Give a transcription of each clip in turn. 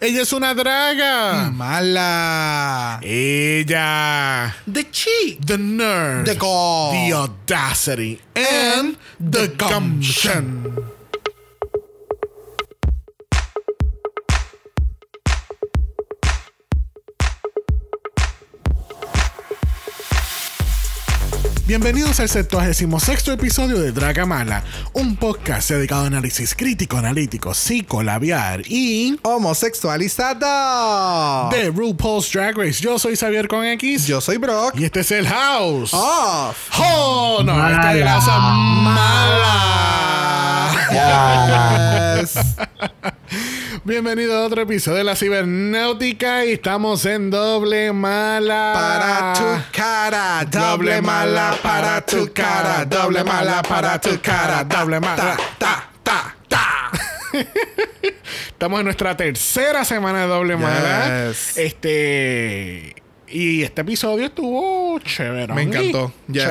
Ella es una draga. Mala. Ella. The cheat. The nerd. The gall. The audacity. And the gumption. Bienvenidos al 76 episodio de Dragamala, un podcast dedicado a análisis crítico, analítico, psicolabiar y Homosexualizado. de RuPaul's Drag Race. Yo soy Xavier con X Yo soy Brock. y este es el House. Off. ¡Oh! No, esta es la casa mala. Yes. Bienvenido a otro episodio de la cibernáutica y estamos en doble mala. Para tu cara, doble mala para tu cara, doble mala para tu cara, doble mala. Ta, ta, ta. Estamos en nuestra tercera semana de doble mala. Yes. Este. Y este episodio estuvo chéverangui. Me encantó. Yes.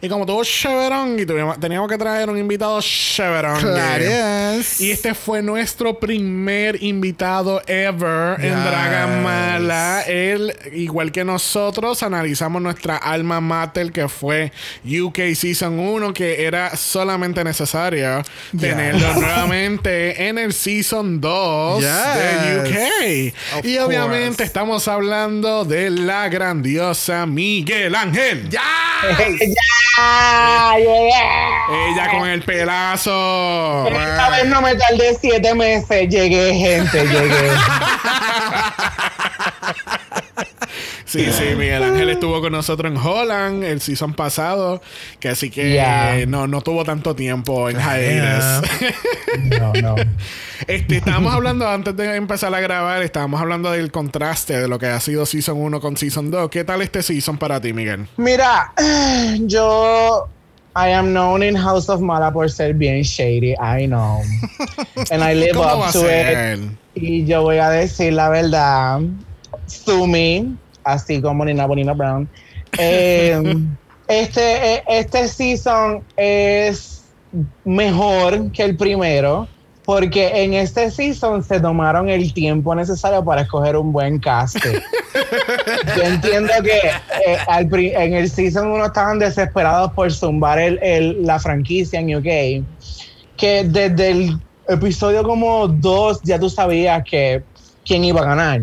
Y como estuvo chéverangui, tuvimos- teníamos que traer un invitado chéverangui. Clares. Y este fue nuestro primer invitado ever en Yes. Dragamala. Él, igual que nosotros, analizamos nuestra alma mater que fue UK Season 1, que era solamente necesario tenerlo nuevamente en el Season 2 Yes. de UK. Of y obviamente estamos hablando de la grandiosa Miguel Ángel. ¡Ya! ¡Ya! ¡Llegué! Ella con el pelazo. Esta vez no me tardé siete meses. Llegué, gente, llegué. Sí, sí, Miguel Ángel estuvo con nosotros en Holland el season pasado, que así que Yeah. eh, no, no tuvo tanto tiempo en hiatus. No, no. este, estábamos hablando antes de empezar a grabar, estábamos hablando del contraste de lo que ha sido season 1 con season 2. ¿Qué tal este season para ti, Miguel? Mira, yo. I am known in House of Mala por ser bien shady. I know. And I live ¿Cómo va up to it. Y yo voy a decir la verdad. Sumi, así como Nina Bonina Brown. Eh, este, eh, este season es mejor que el primero. Porque en este season se tomaron el tiempo necesario para escoger un buen cast. Yo entiendo que eh, al pri- en el season 1 estaban desesperados por zumbar el, el- la franquicia en UK. Que desde el episodio como 2 ya tú sabías que quién iba a ganar.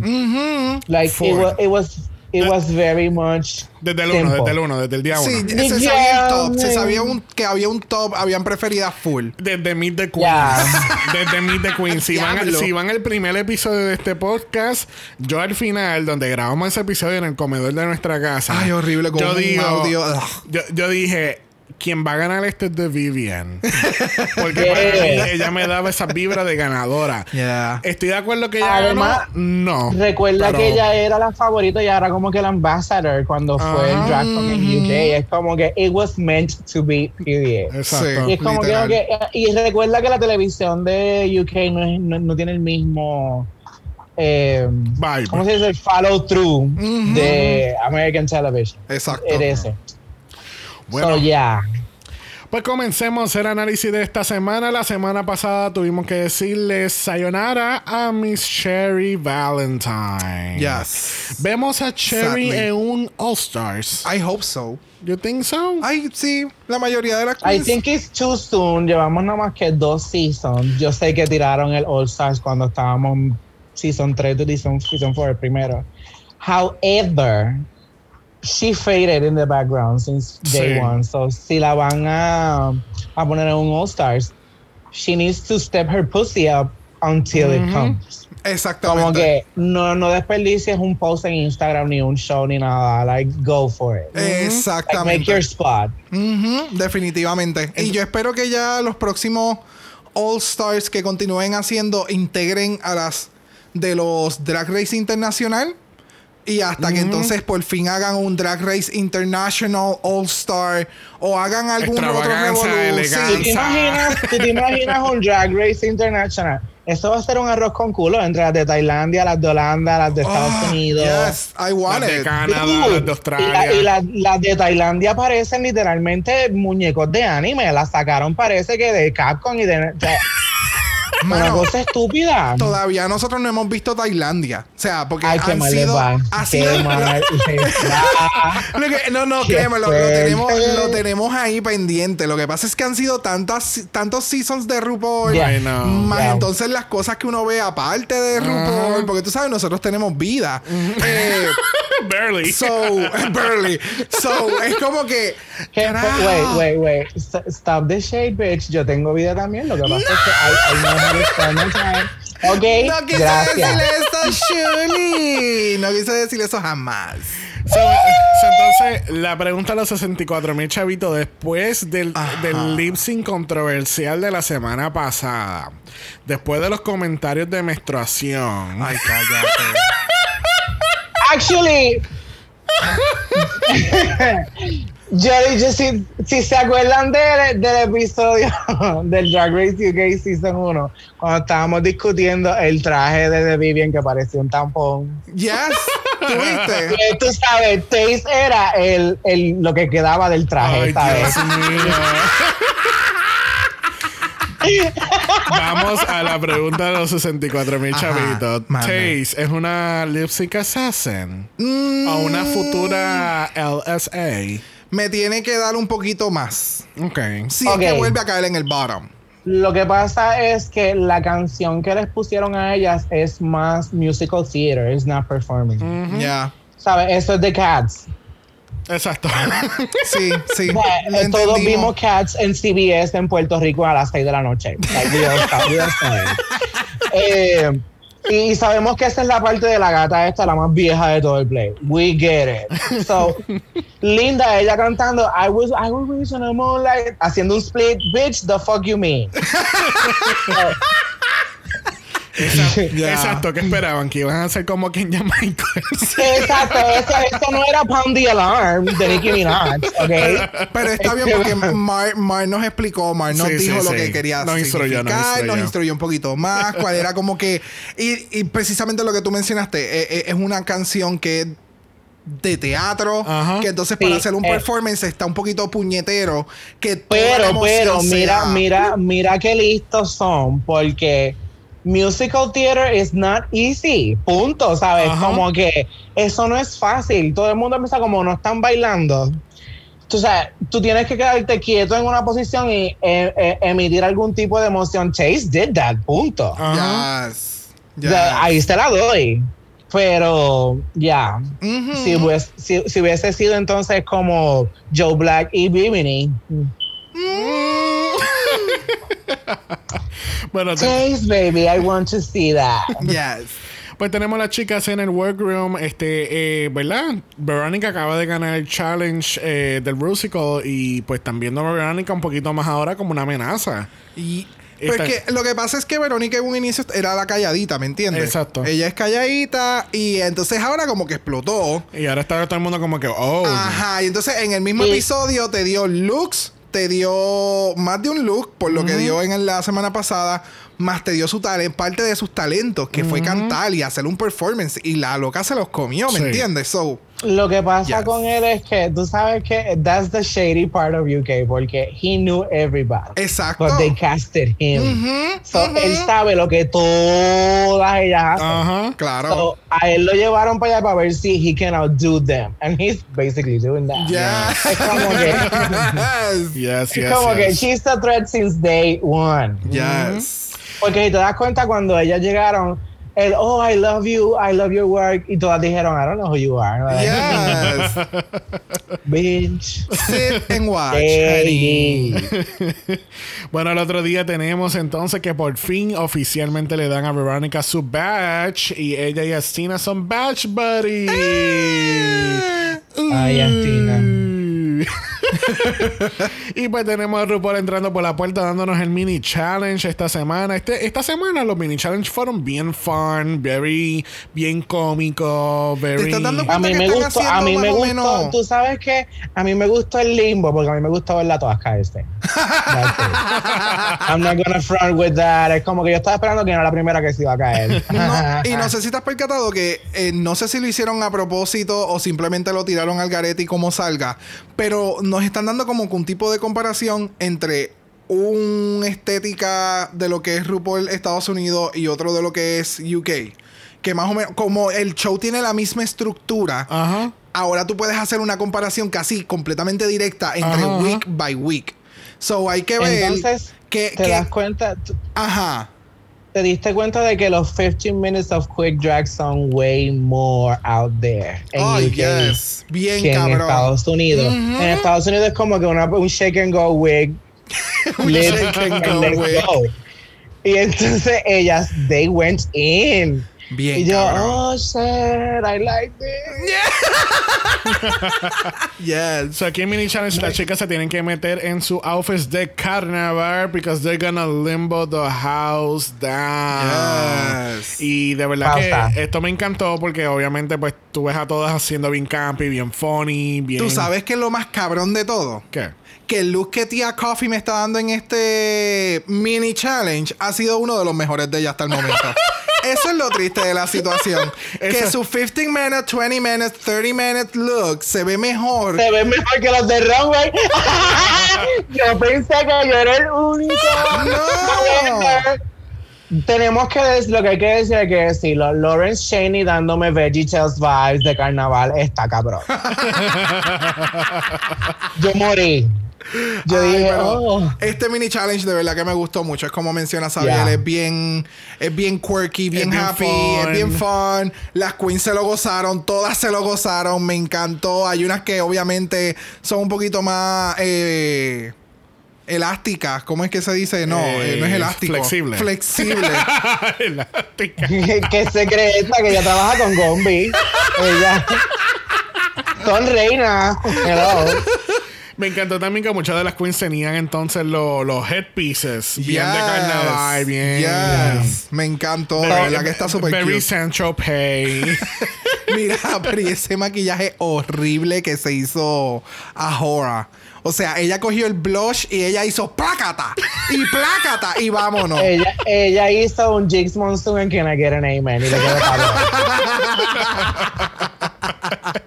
Like, it was, it was, it was very much. Desde el 1, Simple. desde el 1, desde el día 1. Sí, se sabía el top. Se sabía un- que había un top. Habían preferidas full. Desde Meet the Queens. Ya. Desde Meet the Queens. Si van, si van al primer episodio de este podcast, yo al final, donde grabamos ese episodio en el comedor de nuestra casa. Ay, horrible, con yo un digo, audio. Yo, yo dije. Quien va a ganar este es de Vivian. Porque para mí ella me daba esa vibra de ganadora. Yeah. ¿Estoy de acuerdo que ella Además, ganó? No. Recuerda Pero- que ella era la favorita y ahora como que la ambassador cuando fue Ah. el drag con en UK. Es como que it was meant to be, period. Exacto. Y es como que, Literal. ok, y recuerda que la televisión de UK no, es- no, no tiene el mismo eh. ¿cómo se dice? El follow through de American Television. Exacto. Era ese. Bueno, So, yeah. Pues comencemos el análisis de esta semana. La semana pasada tuvimos que decirle sayonara a Miss Cherry Valentine. Yes. Vemos a Cherry Sadly. en un All Stars. I hope so. You think so? Ay, sí. La mayoría de las I queens. think it's too soon. Llevamos nada más que dos seasons. Yo sé que tiraron el All Stars cuando estábamos en season 3 to season, season 4 el primero. However, she faded in the background since day Sí. one. So si la van a, a poner en un All Stars, she needs to step her pussy up until it comes. Exactamente. Como que no, no desperdicies un post en Instagram ni un show ni nada. Like, go for it. Like, Exactamente. make your spot. Definitivamente. Y yo espero que ya los próximos All Stars que continúen haciendo integren a las de los Drag Race Internacional. Y hasta que entonces por fin hagan un Drag Race International All Star o hagan algún otro Extravaganza, revolú. ¿Tú elegancia. te, imaginas, tú te imaginas un Drag Race International? Eso va a ser un arroz con culo entre las de Tailandia, las de Holanda, las de Estados Oh, Unidos. Yes, I want Las de it. Canadá, Dude, las de y la- Australia. Y, la- las de Tailandia parecen literalmente muñecos de anime. Las sacaron, parece que de Capcom y de. o sea, Una Mano, cosa estúpida. todavía nosotros no hemos visto Tailandia. O sea, porque Ay, han sido. Ha sido mal no, no, créeme, lo, tenemos, lo tenemos ahí pendiente. Lo que pasa es que han sido tantas, tantos seasons de RuPaul. Yeah. Más Yeah. entonces las cosas que uno ve aparte de RuPaul. Porque tú sabes, nosotros tenemos vida. Eh, Barely. so, barely. So, es como que. Wait, wait, wait. St- Stop the shade, bitch. Yo tengo vida también. Lo que pasa es que I, I know how to spend my time. Ok, No quise gracias. decirle eso, Shuli. No quise decirle eso jamás. So, so, entonces, la pregunta a los 64 mil chavitos, después del, Ajá. del lip sync controversial de la semana pasada, después de los comentarios de menstruación, Ay, cállate. Actually, yo, yo si, si se acuerdan del, del episodio del Drag Race UK Season 1, cuando estábamos discutiendo el traje de The Vivian que parecía un tampón. Yes. ¿Tuviste? Tú sabes, Taze era el, el, lo que quedaba del traje, Ay, ¿sabes? Dios mío. Vamos a la pregunta de los 64 mil chavitos. Taze, ¿es una lip sync assassin? Mm, ¿O una futura LSA? Me tiene que dar un poquito más. Ok. Si Ok. es que vuelve a caer en el bottom. Lo que pasa es que la canción que les pusieron a ellas es más musical theater, it's not performing. Ya. ¿Sabes? Eso es de Cats. Exacto. Sí, sí. Todos vimos Cats en CBS en Puerto Rico a las 6 de la noche. Eh, y sabemos que esa es la parte de la gata esta, la más vieja de todo el play. We get it. So, Linda, ella cantando I was, I was reaching the moonlight, haciendo un split. Bitch, the fuck you mean? Exacto. Ya. Exacto. ¿Qué esperaban? Que iban a hacer como Kenya Michael. Exacto, eso, eso no era Pound the Alarm de Nicki Minaj, ¿ok? Pero está bien porque Mar, Mar nos explicó, Mar nos Sí, sí, dijo lo sí. que quería Nos instruyó, nos significar, instruyó. nos instruyó un poquito más, cuál era como que... Y, y precisamente lo que tú mencionaste, eh, eh, es una canción que es de teatro, Ajá. que entonces para Sí, hacer un eh. performance está un poquito puñetero, que Pero, pero, mira, sea- mira, mira qué listos son, porque musical theater is not easy. Punto, ¿sabes? Ajá. Como que eso no es fácil. Todo el mundo piensa como no están bailando. Tú sabes, tú tienes que quedarte quieto en una posición y eh, eh, emitir algún tipo de emoción. Chase did that, punto. Ajá. Yes, yes. ahí te la doy. Pero, ya. Ujú. Si, hubiese, si, si hubiese sido entonces como Joe Black y Bimini. Bueno, Taste, baby, I want to see that. Yes. pues tenemos las chicas en el workroom. Este, eh, ¿verdad? Verónica acaba de ganar el challenge eh, del Rusical. Y pues están viendo a Verónica un poquito más ahora como una amenaza. Y porque lo que pasa es que Verónica en un inicio era la calladita, ¿me entiendes? Exacto. Ella es calladita y entonces ahora como que explotó. Y ahora está todo el mundo como que, oh. Ajá, y entonces en el mismo Sí. episodio te dio looks, te dio más de un look por lo que dio en la semana pasada, más te dio su talento, parte de sus talentos, que fue cantar y hacer un performance y la loca se los comió, ¿me Sí. entiendes? So, Lo que pasa Yes. con él es que tú sabes que that's the shady part of UK porque he knew everybody. exacto. But they casted him. Ujú, So ujú. él sabe lo que todas ellas hacen. Ajá. Claro. So, a él lo llevaron para allá para ver si he can outdo them. And he's basically doing that. Ya. Es como que, Yes. Yes, es yes, como que yes. she's the threat since day one. Yes. Porque si te das cuenta cuando ellas llegaron, el oh I love you, I love your work, y todas dijeron I don't know who you are. Yes. Bitch. Sit and watch. Bueno, el otro día tenemos entonces que por fin oficialmente le dan a Verónica su badge y ella y Astina son badge buddies. Ay, Astina. y pues tenemos a RuPaul entrando por la puerta dándonos el mini challenge esta semana. Este, esta semana los mini challenge fueron bien fun, very, bien cómico, very... estás dando A mí que me gustó, a mí me gustó, menos- tú sabes que a mí me gustó el limbo porque a mí me gustó verla todas it. I'm not gonna front with that. Es como que yo estaba esperando que era la primera que se iba a caer. No, y no sé si te has percatado que eh, no sé si lo hicieron a propósito o simplemente lo tiraron al garete y como salga, pero nos están dando como que un tipo de comparación entre una estética de lo que es RuPaul Estados Unidos y otro de lo que es UK. Que más o menos, como el show tiene la misma estructura, Ajá. ahora tú puedes hacer una comparación casi completamente directa entre Ajá, ajá. week by week. So hay que ver Entonces, que, te que- das cuenta, ajá. Te diste cuenta de que los 15 minutes of quick drag son way more out there en Oh, UK yes. Bien que en cabrón. Estados Unidos. Ujú. En Estados Unidos es como que una, un shake and go wig. Un shake and go wig. go. Y entonces ellas, they went in. Bien y yo, cabrón. oh shit, I like this. Yes. So aquí en Mini Challenge las chicas se tienen que meter en su outfits de carnaval because they're gonna limbo the house down. Yes. Y de verdad Pausa. que esto me encantó porque obviamente pues tú ves a todas haciendo bien campy, bien funny, bien... Tú sabes que es lo más cabrón de todo. ¿Qué? que el look que Tia Coffee me está dando en este mini challenge ha sido uno de los mejores de ella hasta el momento. Eso es lo triste de la situación. que su 15 minutes, 20 minutes, 30 minutes look se ve mejor. Se ven mejor que los de Runway. yo pensé que yo era el único. No. Tenemos que decir, lo que hay que decir hay que decirlo. Lawrence Cheney dándome VeggieTales vibes de carnaval está cabrón. yo morí. Yo Ay, dije, pero oh. Este mini challenge de verdad que me gustó mucho. Es como menciona Sabiel, Yeah. es bien, es bien quirky, bien, happy, es bien fun. Las queens se lo gozaron, todas se lo gozaron, me encantó. Hay unas que obviamente son un poquito más eh, elásticas. ¿Cómo es que se dice? No, Eh, eh, no es elástico. flexible. Flexible. Elástica. que se cree esta que ella trabaja con Gombi. Ella. Son reinas. Hello. Me encantó también que muchas de las queens tenían entonces lo- los headpieces bien de carnaval, bien... Yes. Me encantó. De verdad que está súper Very cute. Central Pay. Mira, pero y ese maquillaje horrible que se hizo a Hora. O sea, ella cogió el blush y ella hizo plácata y plácata y vámonos. Ella, ella hizo un Jigs Monsoon en Can I Get an Amen y le quedó.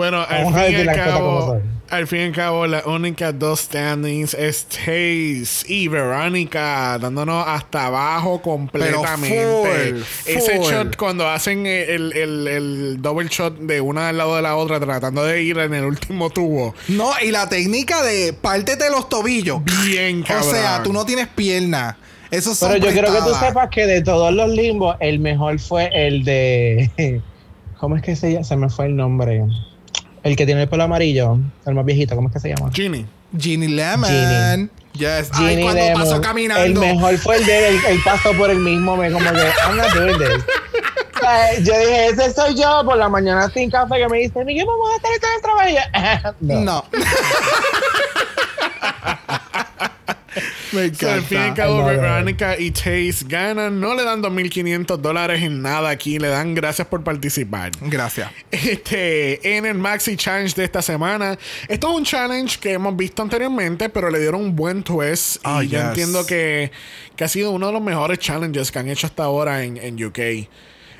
Bueno, al Vamos fin, y al, las cabo, al fin y al cabo, la única dos standings es Taze y Verónica, dándonos hasta abajo completamente. full, Ese shot, cuando hacen el, el, el double shot de una al lado de la otra, tratando de ir en el último tubo. No, y la técnica de pártete los tobillos. Bien, O cabrón. sea, tú no tienes pierna. Eso Pero yo quiero que tú sepas que de todos los limbos, el mejor fue el de. ¿Cómo es que se llama? Se me fue el nombre. El que tiene el pelo amarillo, el más viejito, ¿cómo es que se llama? Ginny. Ginny Lemon. Ginny. Yes. Ay, Ginny cuando Lemon. pasó caminando. El mejor fue el de él. Él pasó por el mismo, me como que, I'm not doing this. Yo dije, ese soy yo por la mañana sin café que me dice, Miguel, vamos a estar en el trabajo. No. No. Me So, al fin y al encanta. cabo. Verónica y Taze ganan. No le dan 2.500 dólares en nada aquí. Le dan gracias por participar. Gracias. Este, en el Maxi Challenge de esta semana. Esto es un challenge que hemos visto anteriormente, pero le dieron un buen twist. Oh, y yo yes. entiendo que, que ha sido uno de los mejores challenges que han hecho hasta ahora en, en UK.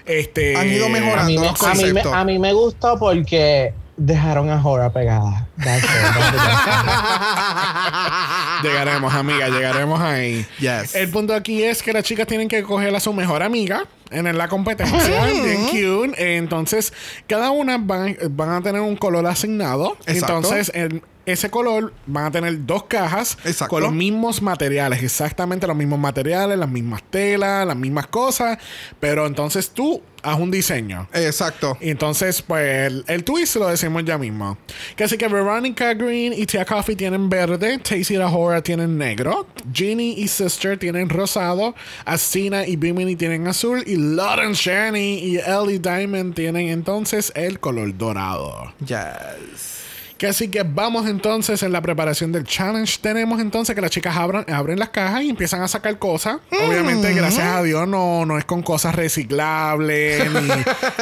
Este, Han ido mejorando. A mí, me, los a, mí me, conceptos. a mí me gustó porque dejaron a Jora pegada. That's it. Llegaremos, amiga, llegaremos ahí. Yes. El punto aquí es que las chicas tienen que coger a su mejor amiga en la competencia. bien cute. Entonces, cada una van, van a tener un color asignado. Exacto. Entonces, en ese color van a tener dos cajas Exacto. con los mismos materiales, exactamente los mismos materiales, las mismas telas, las mismas cosas. Pero entonces tú haz un diseño. Exacto. Y entonces, pues, el, el twist lo decimos ya mismo. Que así que Veronica Green y Tia Coffee tienen verde, Tacy la Hora tienen negro, Ginny y Sister tienen rosado, Astina y Bimini tienen azul, y Lawrence Shani y Ellie Diamond tienen entonces el color dorado. Yes. Que así que vamos entonces en la preparación del challenge. Tenemos entonces que las chicas abran, abren las cajas y empiezan a sacar cosas. Obviamente, gracias a Dios, no, no es con cosas reciclables ni,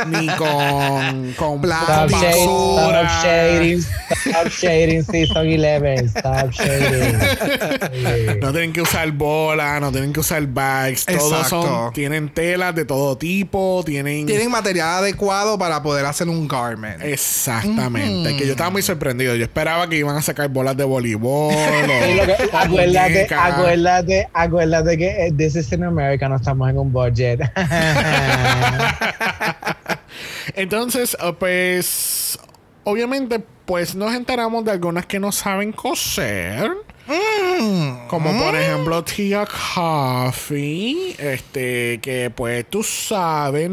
ni con, con Plástico. Stop shading, stop shading, stop shading, season 11, stop shading. No tienen que usar bola, no tienen que usar bags. Todos Exacto. son, tienen telas de todo tipo, tienen. Tienen material adecuado para poder hacer un garment. Exactamente. Que yo estaba muy sorprendido sorprendido. Yo esperaba que iban a sacar bolas de voleibol. O acuérdate, acuérdate, acuérdate que eh, this is in America, no estamos en un budget. Entonces, eh, pues, obviamente, pues nos enteramos de algunas que no saben coser. Como por ejemplo Tia Coffee, este, que pues tú sabes.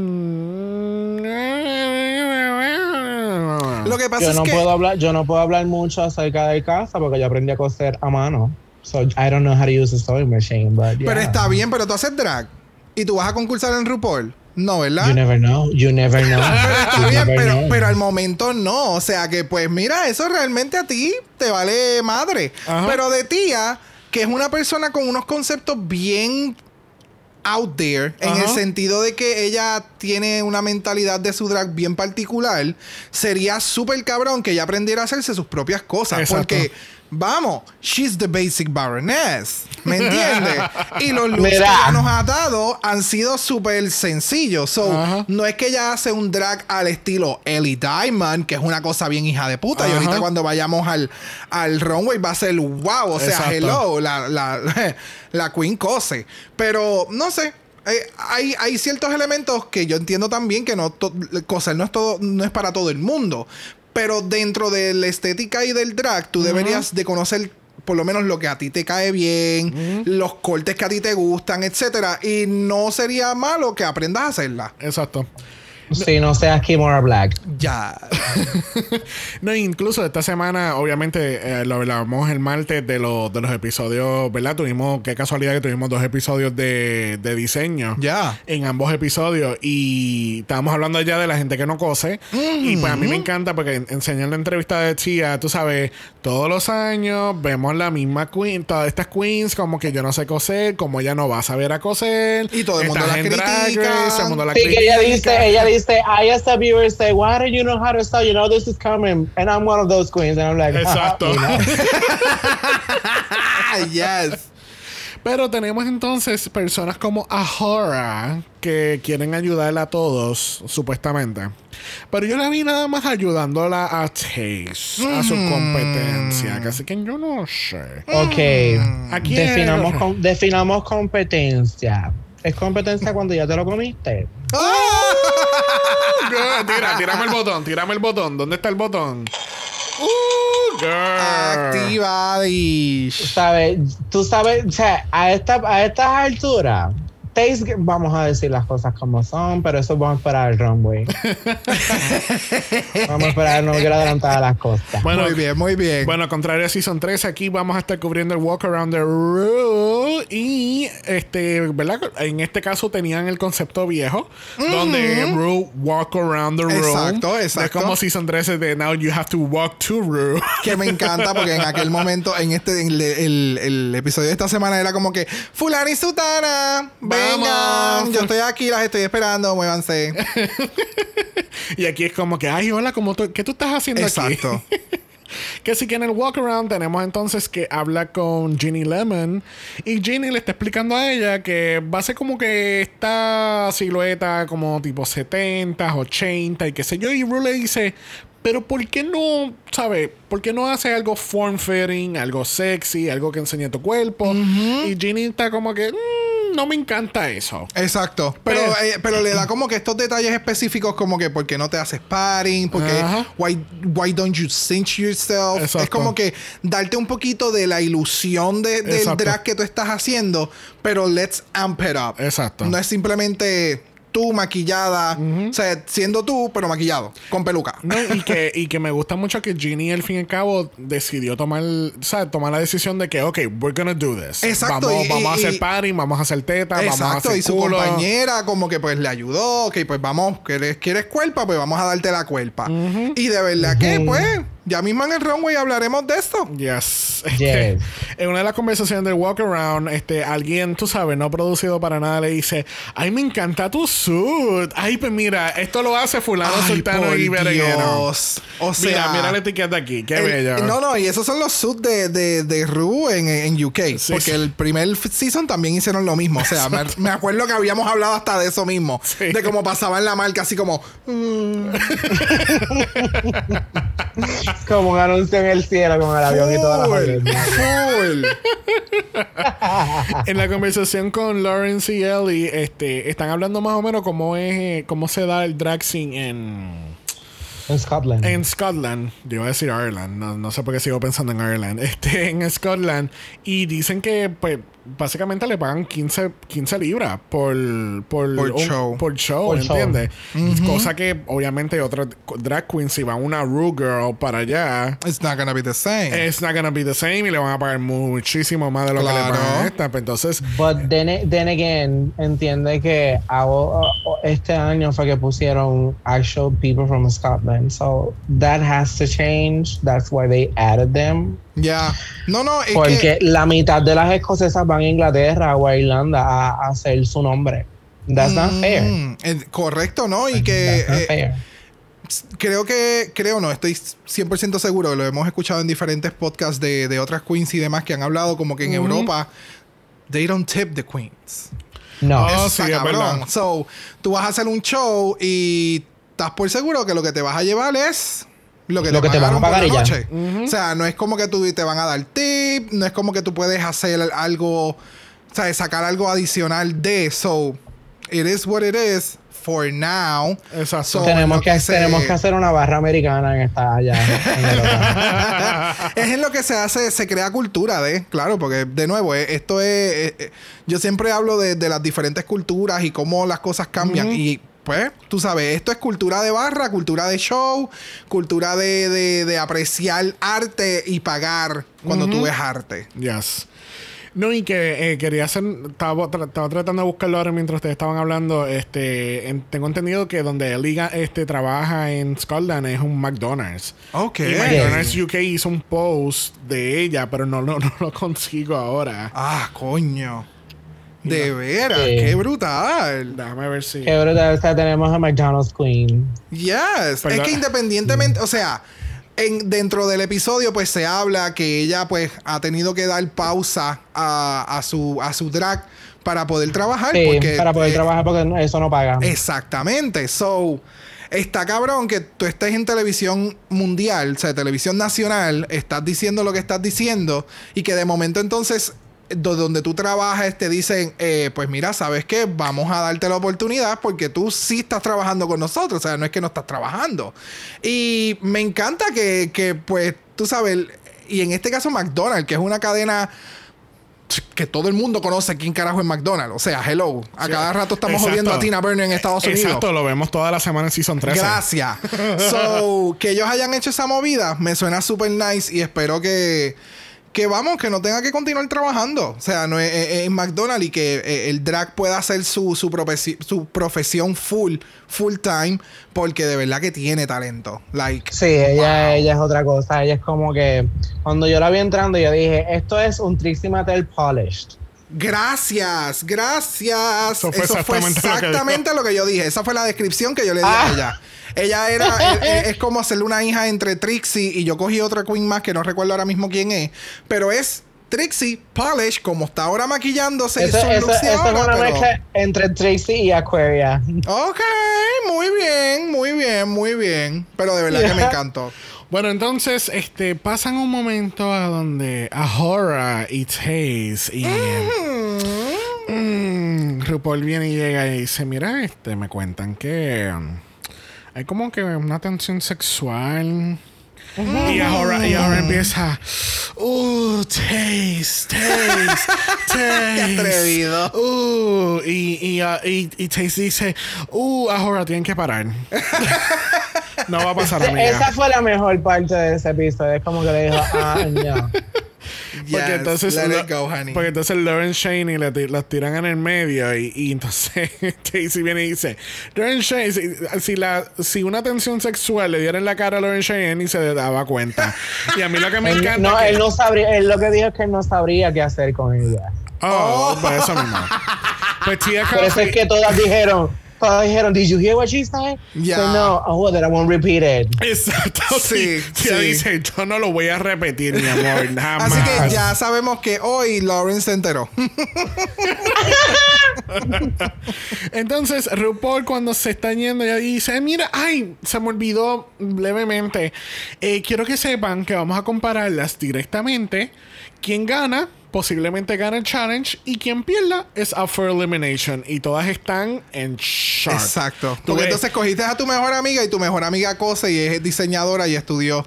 Lo que pasa yo es no que. puedo hablar, yo no puedo hablar mucho acerca de casa porque yo aprendí a coser a mano. So I don't know how to use a sewing machine, but yeah. Pero está bien, pero tú haces drag. Y tú vas a concursar en RuPaul. No, ¿verdad? You never know. You never know. Pero está You bien, never pero, know. pero al momento no. O sea que, pues mira, eso realmente a ti te vale madre. Ajá. Pero de tía, que es una persona con unos conceptos bien out there, en Ajá. el sentido de que ella tiene una mentalidad de su drag bien particular, sería súper cabrón que ella aprendiera a hacerse sus propias cosas. Exacto. Porque, vamos, she's the basic baroness. ¿Me entiendes? y los looks Mira. que ella nos ha dado han sido súper sencillos. So, no es que ella hace un drag al estilo Ellie Diamond, que es una cosa bien hija de puta. Y ahorita cuando vayamos al, al runway va a ser wow. O sea, Exacto. hello, la, la, la Queen cose. Pero no sé. eh, hay, hay ciertos elementos que yo entiendo también que no coser no es todo, no es para todo el mundo. Pero dentro de la estética y del drag, tú deberías de conocer por lo menos lo que a ti te cae bien, los cortes que a ti te gustan, etcétera. Y no sería malo que aprendas a hacerla. Exacto. Si no seas Kimora Black. Ya. No, incluso esta semana, obviamente, eh, lo hablamos el martes de, los de los episodios, ¿verdad? Tuvimos, qué casualidad que tuvimos dos episodios de, de diseño. Ya. En ambos episodios. Y estábamos hablando ya de la gente que no cose. Y pues a mí me encanta porque en- enseñan la entrevista de Chia, tú sabes, todos los años vemos la misma queen, todas estas queens, como que yo no sé coser, como ella no va a saber a coser. Y todo el mundo la Drag critica. Todo el mundo la Sí, que ella critica. dice, ella dice, I as a viewer say, why don't you know how to sew? You know this is coming. And I'm one of those queens. And I'm like, Exacto. yes. Pero tenemos entonces personas como Ahora que quieren ayudarla a todos, supuestamente. Pero yo la vi nada más ayudándola a Taste, a su competencia. Así que yo no sé. Ok. Aquí Definamos, com- definamos competencia. ¿Es competencia cuando ya te lo comiste? Girl, tira, tírame el botón, tírame el botón. ¿Dónde está el botón? Uh, girl. Activadish. ¿Sabes? Tú sabes, o sea, a, esta, a estas alturas, Taste, vamos a decir las cosas como son, pero eso vamos a esperar el runway. vamos a esperar, no quiero adelantar las cosas. Bueno, muy bien, muy bien. Bueno, contrario a Season 3, aquí vamos a estar cubriendo el Walk Around the Rue. Y, este, ¿verdad? En este caso tenían el concepto viejo, donde Rue Walk Around the Room. Exacto, exacto. Es como Season 13 de Now You Have to Walk to Rue. que me encanta porque en aquel momento, en este, en el, el- el episodio de esta semana era como que Fulana y Sutana, vengan, Vamos. yo estoy aquí, las estoy esperando, muévanse. y aquí es como que, ay, hola, ¿cómo tú- ¿qué tú estás haciendo Exacto. aquí? Que sí que en el walk around tenemos entonces que habla con Ginny Lemon y Ginny le está explicando a ella que va a ser como que esta silueta como tipo 70, 80 y qué sé yo. Y Rue le dice, pero ¿por qué no, sabe? ¿Por qué no hace algo form-fitting, algo sexy, algo que enseñe tu cuerpo? Y Ginny está como que, "Mm, no me encanta eso. Exacto. Pero, Pero- eh, pero le da como que estos detalles específicos como que ¿por qué no te haces padding? Porque Ajá. why, why don't you cinch yourself? Exacto. Es como que darte un poquito de la ilusión de- del Exacto. drag que tú estás haciendo, pero let's amp it up. Exacto. No es simplemente tú maquillada, o sea, siendo tú, pero maquillado, con peluca. No, y, que, y que me gusta mucho que Ginny al fin y al cabo decidió tomar, ¿sabes? tomar la decisión de que, ok, we're gonna do this. Exacto, Vamos, y- vamos a hacer party, vamos a hacer teta, vamos a Exacto, hacer y su culo. compañera como que pues le ayudó, ok, pues vamos, ¿quieres, quieres cuerpa? Pues vamos a darte la cuerpa. Y de verdad que pues, ya mismo en el runway hablaremos de esto. Yes. Yes. en una de las conversaciones del walk around, este, alguien, tú sabes, no producido para nada, le dice, ay, me encanta tu suit. Ay, pues mira, esto lo hace fulano, Ay, sultano y berenguero. Dios. O sea, mira, mira la etiqueta aquí, qué el- bello. No, no, y esos son los suits de, de, de Rue en, en UK. Sí, porque sí. el primer season también hicieron lo mismo. O sea, me, me acuerdo que habíamos hablado hasta de eso mismo. Sí. De cómo pasaban la marca así como. mm. como un anuncio en el cielo con el avión y todas las en la conversación con Lawrence y Ellie, este, están hablando más o menos cómo es, eh, cómo se da el drag scene en En Scotland. en Scotland, yo iba a decir Ireland, no, no sé por qué sigo pensando en Ireland, este, en Scotland, y dicen que, pues, básicamente le pagan 15, 15 libras por, por, Por un- show. por show, Por. Cosa que, obviamente, otras drag queens, si va una Rue Girl para allá, It's not gonna be the same. it's not gonna be the same y le van a pagar muchísimo más de lo que le pagan a esta. Pues, entonces, But then, then again, entiende que este año fue que pusieron actual people from Scotland. So that has to change. That's why they added them. Ya. No, no, es Porque que. la mitad de las escocesas van a Inglaterra o a Irlanda a, a hacer su nombre. That's not fair. Mm, eh, correcto, ¿no? Y que. That's not eh, creo que, creo no, estoy 100% seguro, lo hemos escuchado en diferentes podcasts de, de otras queens y demás que han hablado como que en Europa, they don't tip the queens. No. Oh, Eso sí, es cabrón. verdad. So, tú vas a hacer un show y estás por seguro que lo que te vas a llevar es lo que Lo te, que te van a pagaron por pagar la y ya. noche. O sea, no es como que tú te van a dar tip, no es como que tú puedes hacer algo, o sea, sacar algo adicional de. So, it is what it is for now. Exacto. Tenemos, que, se- tenemos que hacer una barra americana en esta allá. en es en lo que se hace, se crea cultura de, claro, porque de nuevo, eh, esto es, eh, eh, yo siempre hablo de, de las diferentes culturas y cómo las cosas cambian y pues, tú sabes, esto es cultura de barra, cultura de show, cultura de, de- de apreciar arte y pagar cuando tú ves arte. Yes. No, y que eh, quería hacer. Estaba, tra- estaba tratando de buscarlo ahora mientras ustedes estaban hablando. Este, en- tengo entendido que donde Liga este, trabaja en Scotland es un McDonald's. Ok. Y McDonald's UK hizo un post de ella, pero no, no, no lo consigo ahora. Ah, coño. De veras, Sí. qué brutal. Déjame ver si. Qué brutal. O sea, tenemos a McDonald's Queen. Yes. Perdón. Es que independientemente, o sea, en, dentro del episodio, pues se habla que ella, pues, ha tenido que dar pausa a, a su, a su drag para poder trabajar. Sí, porque, para poder eh, trabajar porque eso no paga. Exactamente. So, está cabrón que tú estés en televisión mundial, o sea, televisión nacional, estás diciendo lo que estás diciendo y que de momento entonces donde tú trabajas te dicen, eh, pues mira, ¿sabes qué? Vamos a darte la oportunidad porque tú sí estás trabajando con nosotros, o sea, no es que no estás trabajando. Y me encanta que, que pues, tú sabes, y en este caso McDonald's, que es una cadena que todo el mundo conoce quién carajo es McDonald's. O sea, hello. A Sí. cada rato estamos Exacto. jodiendo a Tina Burner en Estados Unidos. Exacto, lo vemos toda la semana en Season 13. Gracias. so, que ellos hayan hecho esa movida me suena súper nice y espero que, que vamos, que no tenga que continuar trabajando. O sea, no es, es- es en McDonald's y que eh, el drag pueda hacer su, su, profesi- su profesión full, full time, porque de verdad que tiene talento. Like, Sí, ella, ella es otra cosa. Ella es como que cuando yo la vi entrando, yo dije, esto es un Trixie Mattel polished. Gracias, gracias. Eso fue Eso fue exactamente lo que exactamente lo que yo dije. Esa fue la descripción que yo le di Ah. a ella. Ella era, eh, eh, es como hacerle una hija entre Trixie y yo cogí otra queen más que no recuerdo ahora mismo quién es. Pero es Trixie Polish, como está ahora maquillándose. Eso, eso- eso es ahora, una pero- mezcla entre Trixie y Aquaria. Ok, muy bien, muy bien, muy bien. Pero de verdad que me encantó. Bueno, entonces, este, pasan un momento a donde Ahora y Taze y mm, RuPaul viene y llega y dice, mira, este, me cuentan que um, hay como que una tensión sexual. Y ahora, y ahora empieza, uh, Taze, Taze, Taze. atrevido. Uh, y, y, uh, y, y Taze dice, uh, ahora tienen que parar. no va a pasar, amiga. Esa fue la mejor parte de ese episodio. Es como que le dijo, ah, no. Porque entonces, let lo- it go, honey. porque entonces Lauren Shane le ti- los tiran en el medio y, y entonces Casey viene y dice, Lauren Shane, si, si la, si una tensión sexual le diera en la cara a Lauren Shane, él ni se daba cuenta. Y a mí lo que me Él, encanta no, que- él no sabría, él lo que dijo es que él no sabría qué hacer con ella. Oh, pues eso mismo. Pues Tia Por eso es que todas dijeron, todos dijeron, Did you hear what she said? Yeah. So, no, oh, that I won't repeat it. Exacto. Sí, Sí, sí. dice, yo no lo voy a repetir, mi amor. Jamás. Así que ya sabemos que hoy Lauren se enteró. Entonces, RuPaul cuando se está yendo, ella dice, mira, ay, se me olvidó levemente. Eh, quiero que sepan que vamos a compararlas directamente. Quien gana, posiblemente gana el challenge. Y quien pierda es up for elimination. Y todas están en shock. Exacto. Tú Porque entonces cogiste a tu mejor amiga y tu mejor amiga cose y es diseñadora y estudió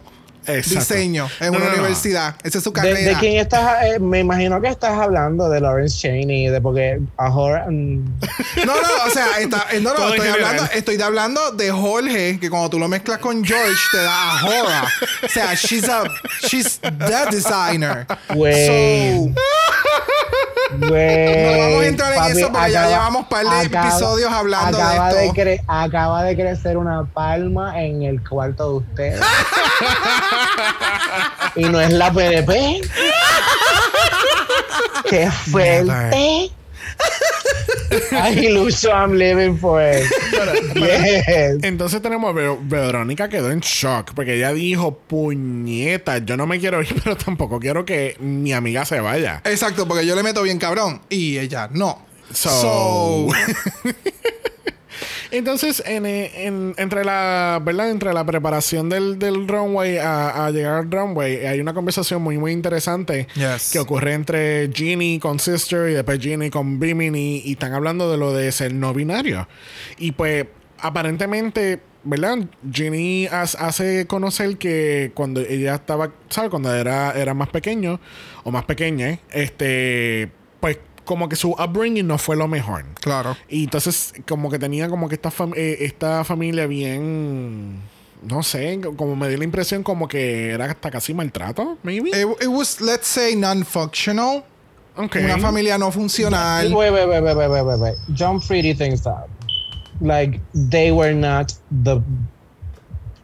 Exacto. diseño en No, una no, no. universidad. Esa es su ¿De, carrera. de quién estás? eh, me imagino que estás hablando de Lawrence Cheney, de porque ahora. mm, No, no, o sea, está- eh, no, no, estoy hablando, estoy de hablando de Jorge, que cuando tú lo mezclas con George te da a Hora. O sea, she's a she's the designer. Güey. So, güey, No vamos a entrar en eso porque ya llevamos par de acaba- episodios hablando de acaba esto. cre- acaba de crecer una palma en el cuarto de ustedes. y no es la PDP. ¡Qué fuerte! Ay, Lucho, I'm living for it. Yes. Entonces tenemos a Ver- Verónica quedó en shock porque ella dijo, puñeta, yo no me quiero ir, pero tampoco quiero que mi amiga se vaya. exacto, porque yo le meto bien cabrón y ella no. So- So, Entonces, en, en- entre la, ¿verdad? Entre la preparación del, del runway a, a llegar al runway, hay una conversación muy, muy interesante Yes. que ocurre entre Ginny con Sister y después Ginny con Bimini y están hablando de lo de ser no binario. Y pues, aparentemente, ¿verdad? Ginny hace conocer que cuando ella estaba, ¿sabes? Cuando era, era más pequeño o más pequeña, este, como que su upbringing no fue lo mejor. claro. Y entonces, como que tenía como que esta, fam- eh, esta familia bien. No sé, como me dio la impresión como que era hasta casi maltrato, maybe. It, it was, let's say, non-functional. Ok. Una familia no funcional. Wait, wait, wait, wait, wait, wait, wait, wait. Jump pretty things up. Like they were not the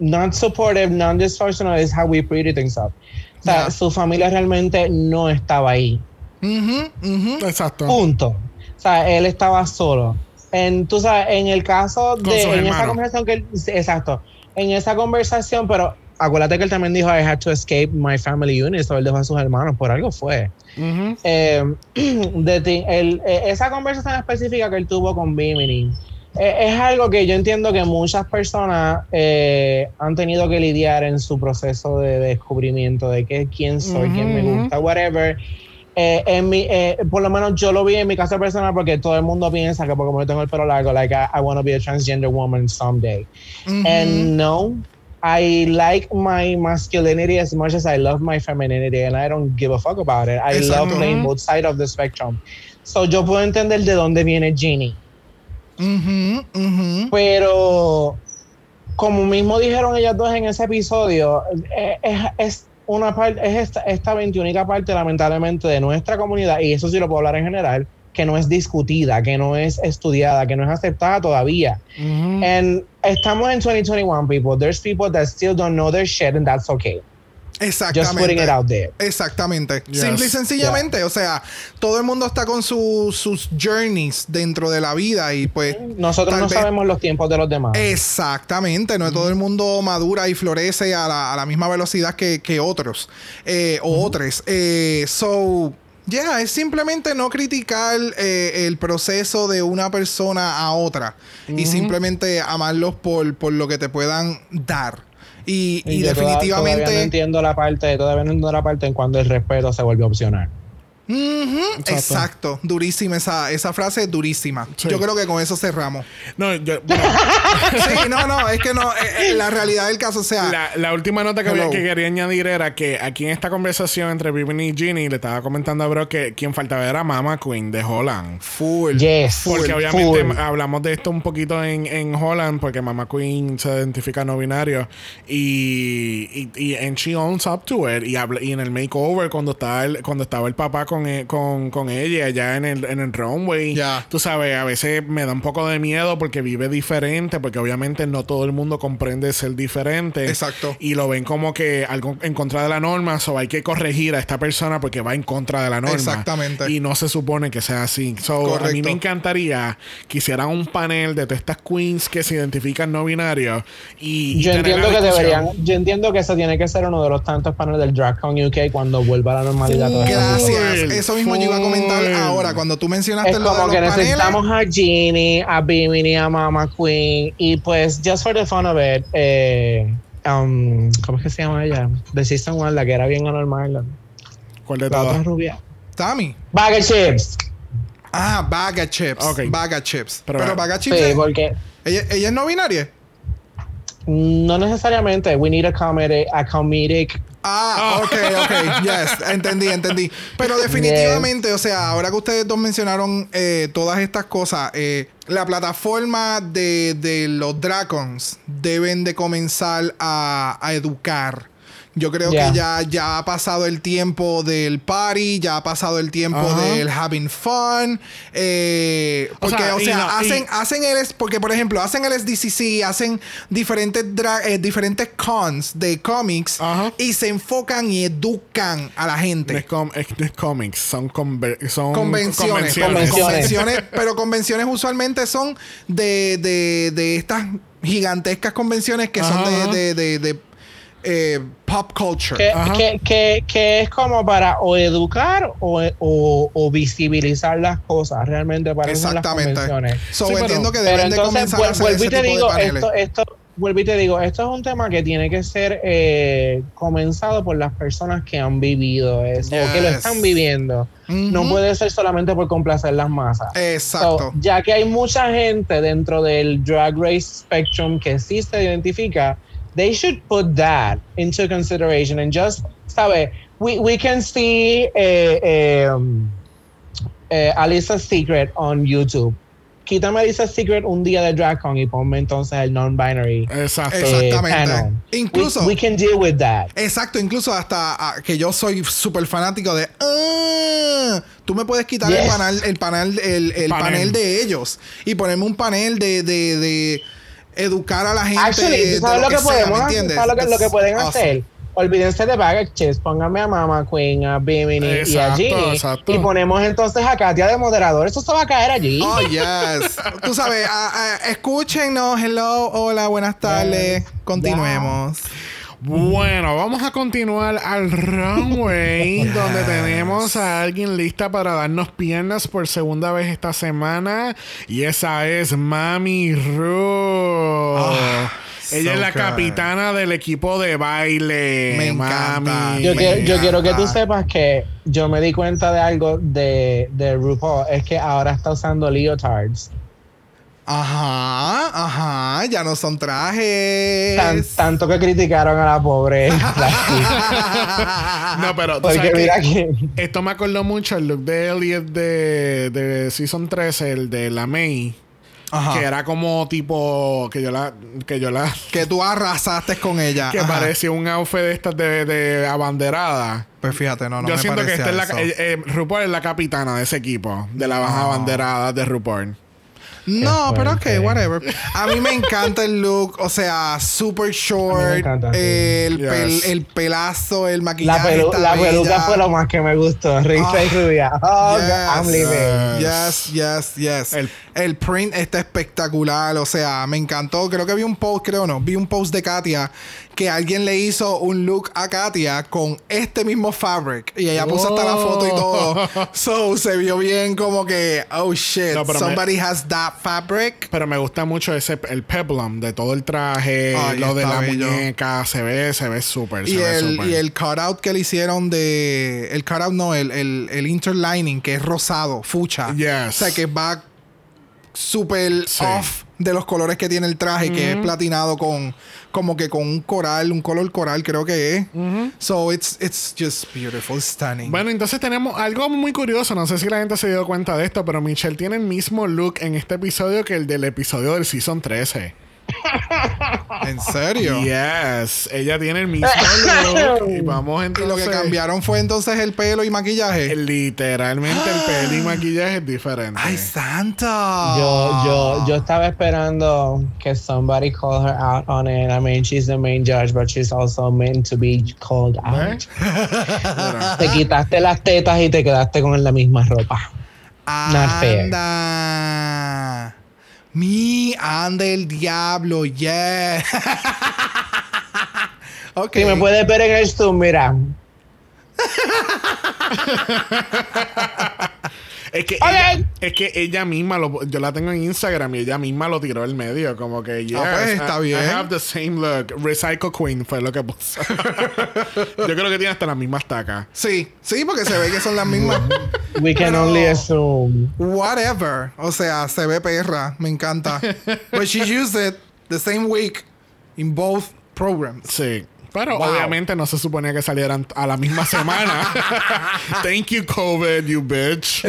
not supportive, non-dysfunctional is how we pretty things up. O sea, Yeah. su familia realmente no estaba ahí. Ujú, ujú. Exacto. Punto. O sea, él estaba solo. En, tú sabes, en el caso Con de en esa conversación que él, exacto, en esa conversación, pero acuérdate que él también dijo I had to escape my family unit, so él dejó a sus hermanos, por algo fue. Ujú. Eh, de ti- el- eh, esa conversación específica que él tuvo con Bimini eh, es algo que yo entiendo que muchas personas eh, han tenido que lidiar en su proceso de descubrimiento de que quién soy, quién me gusta, whatever. Eh, en mi, eh, por lo menos yo lo vi en mi caso personal porque todo el mundo piensa que porque como yo tengo el pelo largo, like I, I want to be a transgender woman someday. Ujú. And no, I like my masculinity as much as I love my femininity, and I don't give a fuck about it. I Exacto. love playing both sides of the spectrum. So yo puedo entender de dónde viene Ginny, Ujú, ujú. pero como mismo dijeron ellas dos en ese episodio, eh, es, es una parte, es esta, esta 21 parte lamentablemente de nuestra comunidad, y eso sí lo puedo hablar en general, que no es discutida, que no es estudiada, que no es aceptada todavía. Ujú. And estamos en 2021, people. There's people that still don't know their shit, and that's okay. Just putting Exactamente. it out there. Exactamente. Yes. Simple y sencillamente. O sea, todo el mundo está con su- sus journeys dentro de la vida y pues. Nosotros no vez- sabemos los tiempos de los demás. Exactamente, no todo el mundo madura y florece a la, a la misma velocidad que, que otros eh, o otros. Eh, so, yeah, es simplemente no criticar eh, el proceso de una persona a otra y simplemente amarlos por, por lo que te puedan dar. Y, y definitivamente. todavía no entiendo la parte, todavía no entiendo la parte en cuando el respeto se volvió opcional. Exacto. exacto. durísima esa, esa frase, durísima. Sí. Yo creo que con eso cerramos. No, yo, bueno, sí, no, no, es que no, eh, eh, la realidad del caso, o sea, la, la última nota que, había- Hello. que quería añadir era que aquí en esta conversación entre Bimini y Ginny le estaba comentando a Bro que quien faltaba era Mama Queen de Holland. full. Yes. Porque full, obviamente full. hablamos de esto un poquito en, en Holland, porque Mama Queen se identifica no binario. Y, y, y and she owns up to it. Y, habla- y en el makeover, cuando estaba el, cuando estaba el papá con con, e- con, con ella allá en el, en el runway. Ya. Tú sabes, a veces me da un poco de miedo porque vive diferente, porque obviamente no todo el mundo comprende ser diferente. Exacto. Y lo ven como que algo en contra de la norma, o hay que corregir a esta persona porque va en contra de la norma. Exactamente. Y no se supone que sea así. So, a mí me encantaría que hicieran un panel de todas estas queens que se identifican no binarios. Y, y Yo entiendo que deberían, yo entiendo que ese tiene que ser uno de los tantos paneles del DragCon UK cuando vuelva a la normalidad. Gracias. Full, Eso mismo yo iba a comentar ahora. Cuando tú mencionaste Es lo de como los que paneles. necesitamos a Jeannie, a Bimini, a Mama Queen y pues just for the fun of it, eh, um, ¿cómo es que se llama ella? De Season 1, la que era bien anormal, ¿Cuál de la otra todas? rubia. Tammy. Bag of chips. Ah, Bag of Chips. Ok. Bag of Chips. Pero- Pero, Bag of Chips. Sí, es- porque ella, ella es no binaria. No necesariamente. We need a comedy, a comedic. Ah, ok, ok, yes, entendí, entendí. Pero definitivamente, o sea, ahora que ustedes dos mencionaron eh, todas estas cosas, eh, la plataforma de, de los Dragons deben de comenzar a, a educar. Yo creo que ya, ya ha pasado el tiempo del party, ya ha pasado el tiempo del having fun. eh, O porque, sea, o sea, no- y- hacen, hacen el, porque por ejemplo, hacen el SDCC, hacen diferentes, eh, diferentes cons de cómics y se enfocan y educan a la gente. com- es- no es comics, son, conver- son Convenciones, Convenciones. convenciones, pero convenciones usualmente son de, de, de estas gigantescas convenciones que Ajá, son de, de, de, de, eh, pop culture. que, que, que, que es como para o educar o, o, o visibilizar las cosas realmente para las convenciones. So, Sí, pero- que deben de comenzar a hacer ese te tipo digo, de paneles. esto, esto, vuelvo y te digo, esto es un tema que tiene que ser eh, comenzado por las personas que han vivido eso, o que lo están viviendo. No puede ser solamente por complacer las masas. Exacto. So, ya que hay mucha gente dentro del drag race spectrum que sí se identifica, they should put that into consideration and just, ¿sabe? We, we can see eh, eh, um, eh, Secret on YouTube. Quítame Alice's Secret un día de DragCon y ponme entonces el non-binary. Exacto. eh, Exactamente. panel. Incluso- We, we can deal with that. Exacto, incluso hasta ah, que yo soy súper fanático de ah, tú me puedes quitar el panel, el panel, el, el Panel. panel. de ellos y ponerme un panel de, de, de educar a la gente. Actually, ¿tú de ¿sabes lo que, pueden hacer? Olvídense de Bag of Chips, pónganme a Mama Queen, a Bimini y a Ginny. exacto. Y ponemos entonces a Katia de moderador. Eso se va a caer allí. Oh, yes. Tú sabes, ah, escúchenos. Hello, hola, buenas tardes. Yes. Continuemos. Bueno, vamos a continuar al runway donde tenemos a alguien lista para darnos piernas por segunda vez esta semana y esa es Mami Ru. Ah, Ella so es la good. capitana del equipo de baile. Me encanta. Mami. Yo, Me quiero, yo quiero que tú sepas que yo me di cuenta de algo de, de RuPaul. Es que ahora está usando leotards. Ajá, ajá. Ya no son trajes. Tan- tanto que criticaron a la pobre. No, pero tú Porque sabes que mira que... esto me acordó mucho el look de Elliot de, de Season 13, el de la May. Ajá. Que era como tipo que yo la que yo la Que tú arrasaste con ella. que Ajá. parecía un outfit de estas de, de abanderada. Pues fíjate, no, no Yo me siento que esta es la, eh, eh, RuPaul es la capitana de ese equipo, de la baja No. abanderada de RuPaul. No, pero ok, whatever. A mí me encanta el look, o sea, super short, encanta, sí. el, Yes. pel- el pelazo, el La, maquillaje. pelu- la peluca fue lo más que me gustó. Risa y Ah, rubia. Oh, yes. I'm leaving. Yes, yes, yes. El- El, print está espectacular, o sea, me encantó. Creo que vi un post, creo no, vi un post de Katia que alguien le hizo un look a Katia con este mismo fabric y ella puso hasta la foto y todo. So se vio bien como que, oh shit, No, pero me- somebody has that fabric. Pero me gusta mucho ese el peplum de todo el traje, Ay, lo de la bello. muñeca, se ve, se ve súper, Y y el cutout que le hicieron de. El cutout no, el, el, el interlining que es rosado, fucha. Yes. O sea que va súper Sí. off de los colores que tiene el traje, que es platinado con. Como que con un coral, un color coral creo que es. So it's, it's just beautiful, stunning. Bueno, entonces tenemos algo muy curioso. No sé si la gente se dio cuenta de esto, pero Michelle tiene el mismo look en este episodio que el del episodio del Season 13. ¿En serio? Yes. Ella tiene el mismo look. y vamos Y entonces. lo que cambiaron fue entonces el pelo y maquillaje. Literalmente el pelo y maquillaje es diferente. ¡Ay, santo! Yo, yo, yo estaba esperando que somebody call her out on it. I mean, she's the main judge, but she's also meant to be called out. Te quitaste las tetas y te quedaste con la misma ropa. Not fair. Anda. Mi, anda el diablo, yeah. ok. Si me puedes ver en Zoom, mira. Es que, ella, es que ella misma lo, yo la tengo en Instagram y ella misma lo tiró al medio, como que yes, pues, está I- bien. I have the same look. Recycle Queen fue lo que puso. yo creo que tiene hasta las mismas tacas. Sí, sí, porque se ve que son las mismas. We can Pero- only assume. Whatever. O sea, se ve perra. Me encanta. But she used it the same week in both programs. Sí. Pero Wow. obviamente no se suponía que salieran a la misma semana. Thank you, COVID, you bitch.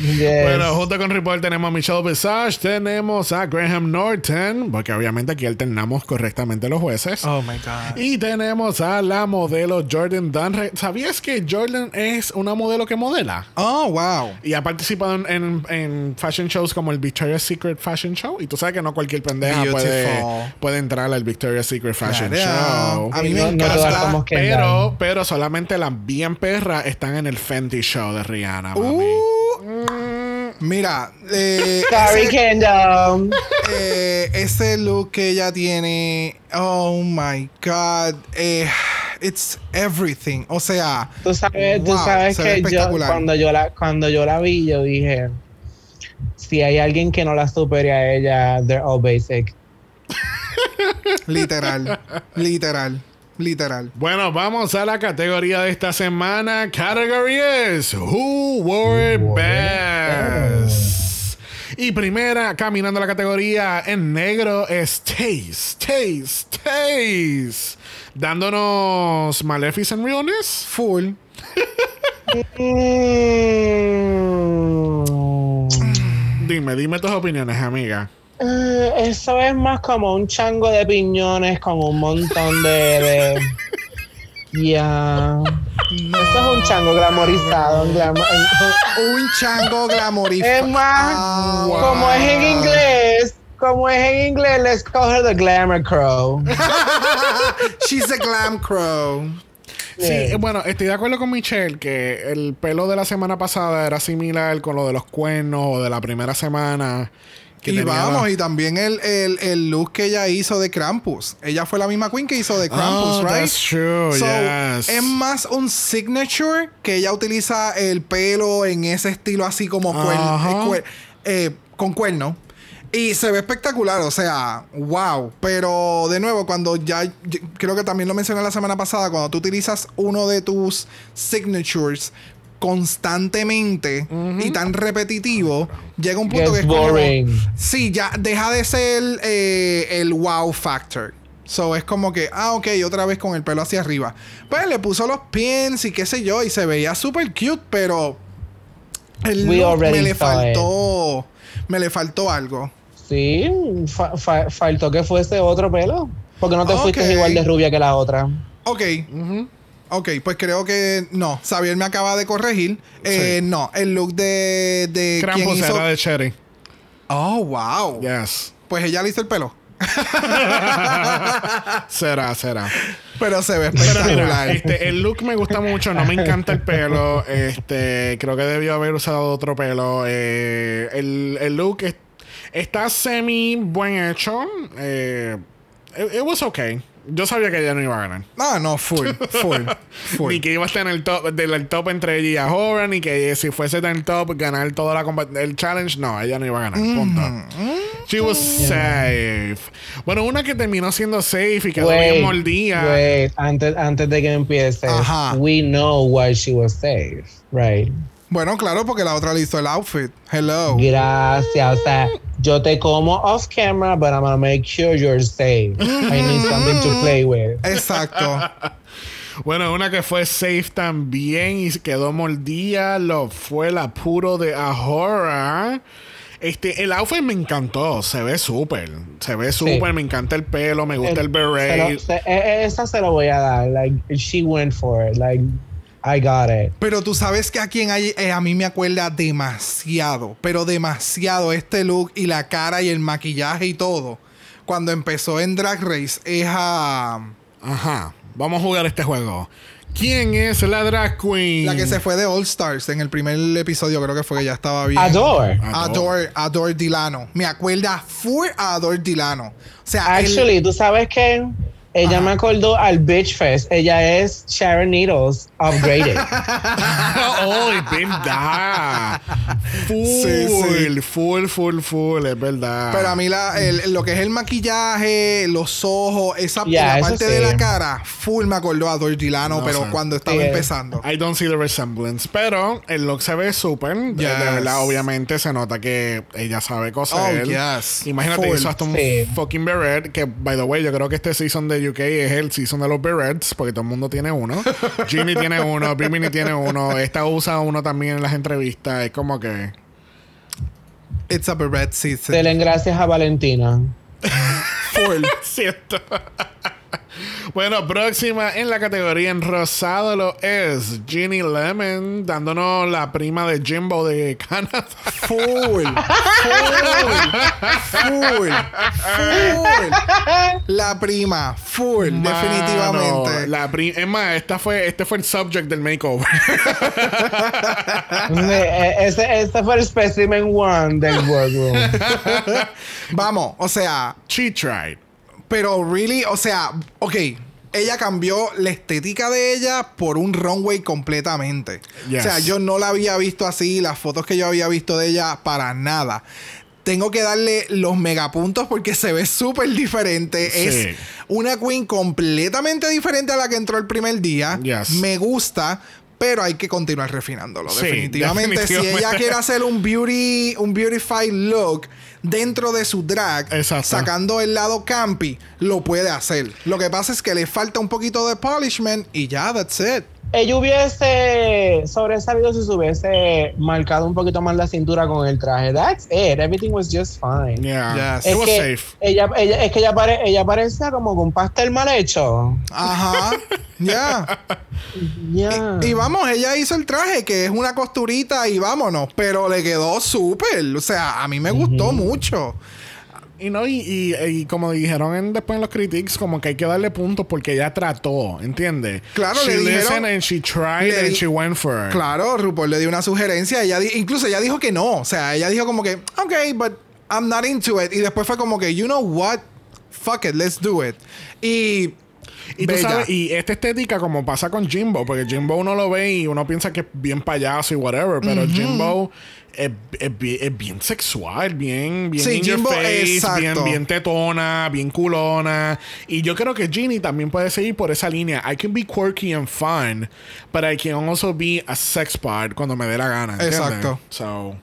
Yes. Bueno, junto con RuPaul tenemos a Michelle Visage, tenemos a Graham Norton, porque obviamente aquí alternamos correctamente los jueces. Oh my God. Y tenemos a la modelo Jordan Dunn. ¿Sabías que Jordan es una modelo que modela? Oh, wow. Y ha participado en, en- en fashion shows como el Victoria's Secret Fashion Show. Y tú sabes que no cualquier pendeja puede, Beautiful. puede entrar al Victoria's Secret Fashion Claro. Show. A mí me no encanta. Pero, pero solamente las bien perras están en el Fenty Show de Rihanna. mami. Uh, mira, eh, Sorry, ese, Kendall. eh, ese look que ella tiene, oh my God, eh, it's everything. O sea, Tú sabes, tú sabes que yo cuando yo la cuando yo la vi yo dije si hay alguien que no la supere a ella, they're all basic. literal, literal, literal. Bueno, vamos a la categoría de esta semana. Category es Who Wore It Best. Y primera, caminando la categoría en negro, es Taste, Taste, Taste. Dándonos Maleficent Realness. Full. Mm. Dime, dime tus opiniones, amiga. Eh, eso es más como un chango de piñones con un montón de. de... Ya. Eso es un chango glamorizado. un chango glamorizado. Es más, Ah, como es en inglés, como es en inglés, let's call her the glamour crow. She's a glam crow. Sí, Yeah. bueno, estoy de acuerdo con Michelle que el pelo de la semana pasada era similar con lo de los cuernos o de la primera semana. Y vamos, la- y también el, el, el look que ella hizo de Krampus. Ella fue la misma queen que hizo de Krampus, Oh, right? that's true, So, yes. Es más un signature que ella utiliza el pelo en ese estilo así como cuer- eh, con cuerno. Y se ve espectacular, o sea, wow. Pero de nuevo, cuando ya, creo que también lo mencioné la semana pasada, cuando tú utilizas uno de tus signatures constantemente y tan repetitivo, llega un punto Gets que es como... boring. Sí, ya deja de ser eh, el wow factor. So es como que, ah, ok, otra vez con el pelo hacia arriba. Pues le puso los pins y qué sé yo, y se veía súper cute, pero el We look me le saw it. faltó. Me le faltó algo. Sí, fa- fa- faltó que fuese otro pelo. Porque no te fuiste igual de rubia que la otra. Ok. Ok, pues creo que no. Xavier me acaba de corregir. Eh, No, el look de, de quien Krampus hizo. era de Cherry. Oh, wow. Yes. Pues ella le hizo el pelo. será, será. Pero se ve Pero mira, espectacular. este, el look me gusta mucho, no me encanta el pelo. Este, creo que debió haber usado otro pelo. Eh, el, el look es- está semi buen hecho. Eh, it, it was okay. Yo sabía que ella no iba a ganar. Ah, no, full, full, full. Ni que iba a estar en el top, del top entre ella y Ahora, ni que si fuese en el top, ganar toda la el challenge. No, ella no iba a ganar. Punto. She was safe. Bueno, una que terminó siendo safe y quedó bien mordida. wait, antes, antes de que empiece, Ajá. we know why she was safe, right? Bueno, claro, porque la otra le hizo el outfit. Hello. Gracias. O sea, yo te como off camera, but I'm gonna make sure you're safe. I need something to play with. Exacto. Bueno, una que fue safe también y quedó mordida lo fue la puro de Ahora. Este, el outfit me encantó. Se ve súper. Se ve súper. Me encanta el pelo. Me gusta el, Se beret. lo- se- e- e- esa se lo voy a dar. Like, she went for it. Like, I got it. Pero tú sabes que a quien hay, eh, a mí me acuerda demasiado, pero demasiado este look y la cara y el maquillaje y todo. Cuando empezó en Drag Race es a Ajá. Vamos a jugar este juego. ¿Quién es la drag queen? la que se fue de All Stars en el primer episodio, creo que fue que ya estaba bien. Adore. Adore, Adore Dilano. Me acuerda a Adore Dilano. O sea, el- Actually, ¿tú sabes que Ella Ajá. me acordó al Bitch Fest. Ella es Sharon Needles upgraded. oh, es verdad. Full, Sí, sí. full, full, full, es verdad. Pero a mí la, el- lo que es el maquillaje, los ojos, esa la parte sí. de la cara, full me acordó a Dor Dilano, No pero sé. cuando estaba empezando. I don't see the resemblance. Pero el look se ve súper. De- verdad, obviamente se nota que ella sabe coser. Oh, yes. Imagínate, Full. hizo hasta un Sí. fucking beret. Que, by the way, yo creo que este season de UK es el season de los berets. Porque todo el mundo tiene uno. Ginny tiene uno. Bimini tiene uno. Esta usa uno también en las entrevistas. Es como que. It's a beret season. Denle gracias a Valentina. Full. Cierto. bueno, próxima en la categoría en rosado lo es Ginny Lemon, dándonos la prima de Jimbo de Canadá. Full. Full. Full. Full. La prima. Full. definitivamente. La pri- es más, esta fue, este fue el subject del makeover. Eh, ese, ese fue el specimen one del workroom. Vamos, o sea, She tried. Pero really, o sea, ok. Ella cambió la estética de ella por un runway completamente. Yes. O sea, yo no la había visto así, las fotos que yo había visto de ella, para nada. Tengo que darle los megapuntos porque se ve súper diferente. Sí. Es una queen completamente diferente a la que entró el primer día. Yes. Me gusta, pero hay que continuar refinándolo. Sí, definitivamente. Si definitivamente. ella quiere hacer un beauty, un beautified look dentro de su drag, Exacto. sacando el lado campy, lo puede hacer. Lo que pasa es que le falta un poquito de polishment y ya, that's it. Ella hubiese sobresalido si se hubiese marcado un poquito más la cintura con el traje. That's it. Everything was just fine. Yeah. Yes. It Es was que, safe. ella, ella, es que ella, pare- ella parecía como con pastel mal hecho. Ajá. Ya. Ya. Y vamos, ella hizo el traje, que es una costurita y vámonos. Pero le quedó súper. O sea, a mí me gustó mucho. Y no, y, y- y como dijeron en- después en los critics, como que hay que darle puntos porque ella trató, ¿entiendes? Claro, she le dijeron- and she tried and di- she went for it. Claro, RuPaul le dio una sugerencia. Ella di- incluso ella dijo que no. O sea, ella dijo como que, ok, but I'm not into it. Y después fue como que, you know what? Fuck it, let's do it. Y. Y tú bella. sabes, y esta estética como pasa con Jimbo, porque Jimbo uno lo ve y uno piensa que es bien payaso y whatever, pero Jimbo es, es bien, es bien sexual, bien, bien Sí, in your face, bien, bien tetona, bien culona. Y yo creo que Ginny también puede seguir por esa línea. I can be quirky and fun, but I can also be a sex part cuando me dé la gana. ¿entiendes? Exacto. So...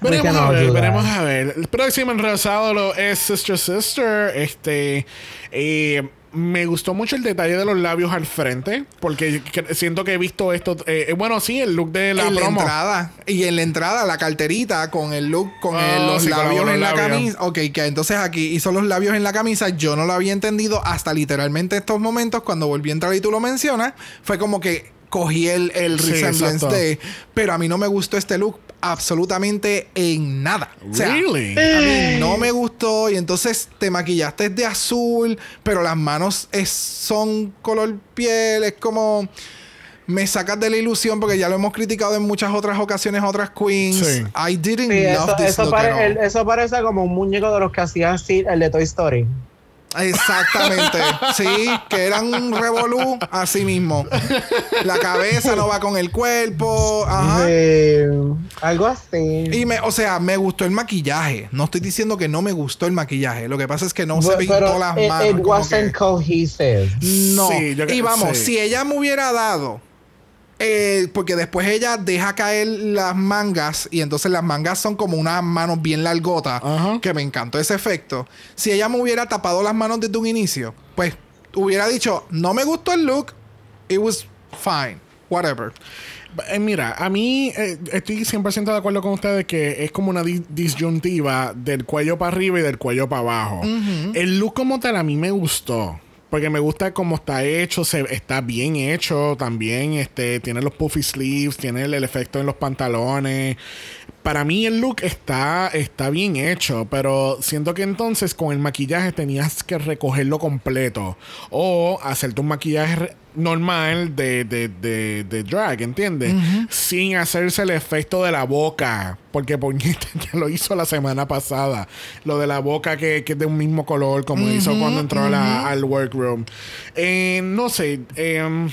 Veremos a ver, veremos a ver. El próximo en rosado lo es Sister Sister. Este. eh, me gustó mucho el detalle de los labios al frente. Porque que- siento que he visto esto. eh, eh, bueno, sí, el look de la en la promo. entrada. Y en la entrada, la carterita con el look, con Ah, el- los sí, con labios los en la camisa. Ok, que entonces aquí hizo los labios en la camisa. Yo no lo había entendido hasta literalmente estos momentos. Cuando volví a entrar y tú lo mencionas, fue como que cogí el, el Sí, resemblance de. Pero a mí no me gustó este look absolutamente en nada. O sea, Really? a mí no me gustó y entonces te maquillaste de azul, pero las manos es- son color piel, es como me sacas de la ilusión porque ya lo hemos criticado en muchas otras ocasiones a otras queens. Sí. I didn't Sí, love eso, this eso look pare- at all. el- eso parece como un muñeco de los que hacía así el de Toy Story. Exactamente. sí, que eran un revolú así mismo. La cabeza no va con el cuerpo. Ajá. Eh, algo así. Y me, o sea, me gustó el maquillaje. No estoy diciendo que no me gustó el maquillaje. Lo que pasa es que no se But- pintó pero las it, manos. it wasn't que- cohesive. No. Sí, yo y vamos, sí. si ella me hubiera dado. Eh, porque después ella deja caer las mangas y entonces las mangas son como unas manos bien largotas, Ajá. que me encantó ese efecto. Si ella me hubiera tapado las manos desde un inicio, pues hubiera dicho, no me gustó el look, it was fine. whatever. Eh, mira, a mí eh, estoy 100% de acuerdo con ustedes que es como una di- disyuntiva del cuello para arriba y del cuello para abajo. El look como tal a mí me gustó. Porque me gusta cómo está hecho, se, está bien hecho también. Este, tiene los puffy sleeves, tiene el, efecto en los pantalones. Para mí el look está, está bien hecho, pero siento que entonces con el maquillaje tenías que recogerlo completo. O hacerte un maquillaje normal de, de, de, de drag, ¿entiendes? Sin hacerse el efecto de la boca. Porque Poñita ya lo hizo la semana pasada. Lo de la boca que, que es de un mismo color, como hizo cuando entró la- al workroom. Eh, no sé. em,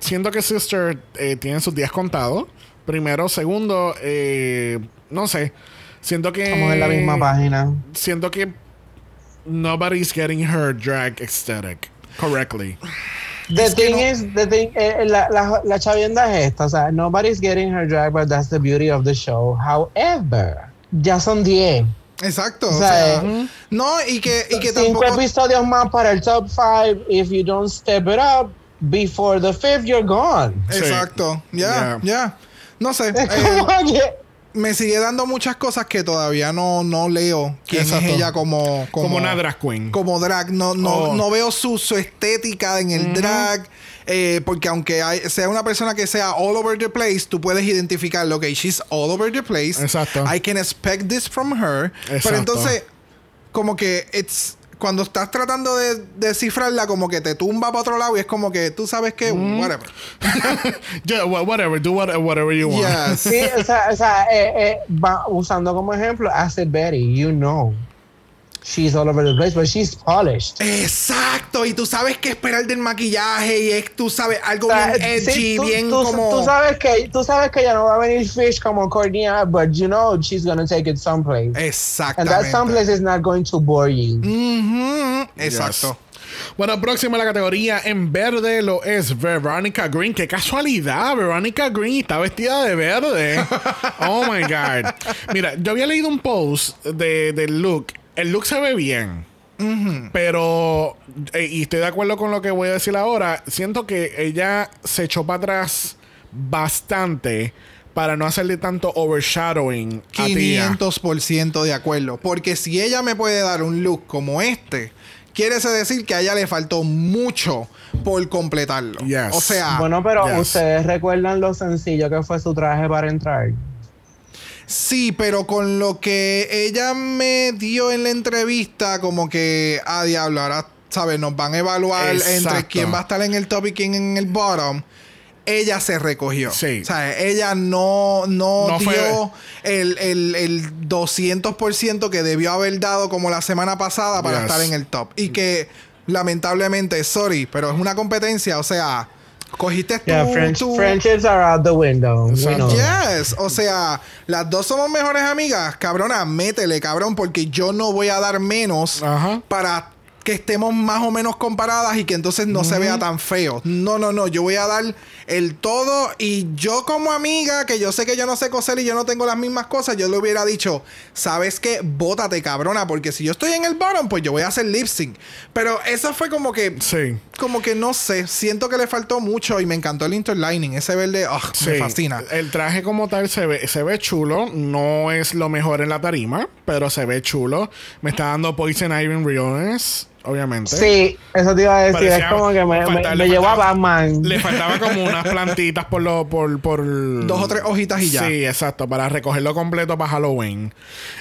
siento que Sister eh, tiene sus días contados. Primero, segundo, eh, no sé. Siento que. Estamos en la misma página. Siento que nobody's getting her drag aesthetic correctly. The thing is, the thing, eh, la, la, la chavienda es esta, o sea, nobody's getting her drag, but that's the beauty of the show. However, ya son 10. Exacto. O O sea, sea, no, y que, y que Cinco tampoco. episodios más para el top 5. If you don't step it up before the fifth, you're gone. Sí. Exacto. Ya, Yeah. ya. No sé. Es eh, como que- me sigue dando muchas cosas que todavía no, no leo quién Exacto. es ella como, como, Como, una drag queen. como drag. No, no, Oh. no veo su, su estética en el drag. eh, porque aunque hay- sea una persona que sea all over the place, tú puedes identificarlo. Ok, she's all over the place. Exacto. I can expect this from her. Pero Exacto. entonces, como que it's. Cuando estás tratando de descifrarla, como que te tumba para otro lado y es como que tú sabes que, whatever. Yeah, wha- whatever, do what- whatever you want. Yes. Sí, o sea, o sea eh, eh, va- usando como ejemplo, Acid Betty, you know. She's all over the place, but she's polished. Exacto, y tú sabes qué esperar del maquillaje y es, tú sabes, algo O sea, bien edgy, sí, tú, bien tú- como... tú sabes que tú sabes que ya no va a venir Fish como Cordia, but you know she's gonna take it someplace. And Exactamente. that someplace is not going to bore you. Ujú, Exacto. Bueno, próxima la categoría en verde lo es Veronica Green. Qué casualidad, Veronica Green está vestida de verde. Oh my God. Mira, yo había leído un post de, del look. El look se ve bien. Pero, eh, y estoy de acuerdo con lo que voy a decir ahora, siento que ella se echó para atrás bastante para no hacerle tanto overshadowing a Tía. 500% de acuerdo. Porque si ella me puede dar un look como este, quiere eso decir que a ella le faltó mucho por completarlo. Yes. O sea, Bueno, pero yes. ustedes recuerdan lo sencillo que fue su traje para entrar. Sí, pero con lo que ella me dio en la entrevista, como que, a diablo, ahora, ¿sabes? Nos van a evaluar entre quién va a estar en el top y quién en el bottom. Ella se recogió. Sí. O sea, ella no, no, dio el, el, el 200% que debió haber dado como la semana pasada para Yes. estar en el top. Y que, lamentablemente, sorry, pero es una competencia. O sea, cogiste tú, Yeah, French, tú- friendships are out the window. Know that. Yes, o sea, las dos somos mejores amigas. Cabrona, métele, cabrón, porque yo no voy a dar menos Ajá. para que estemos más o menos comparadas y que entonces no se vea tan feo. No, no, no, yo voy a dar el todo y yo como amiga, que yo sé que yo no sé coser y yo no tengo las mismas cosas, yo le hubiera dicho, ¿sabes qué? Bótate, cabrona, porque si yo estoy en el bottom, pues yo voy a hacer lip sync. Pero eso fue como que Sí. como que no sé, siento que le faltó mucho y me encantó el interlining, ese verde, ah, me fascina. El traje como tal se ve, se ve chulo. No es lo mejor en la tarima, pero se ve chulo. Me está dando Poison Iron Realness, obviamente. Sí, eso te iba a decir. Parecía- es como que me, falta- me, le me llevó a faltaba- Batman. Le faltaba como unas plantitas por lo, por, por Dos o tres hojitas y ya. Sí, exacto, para recogerlo completo para Halloween.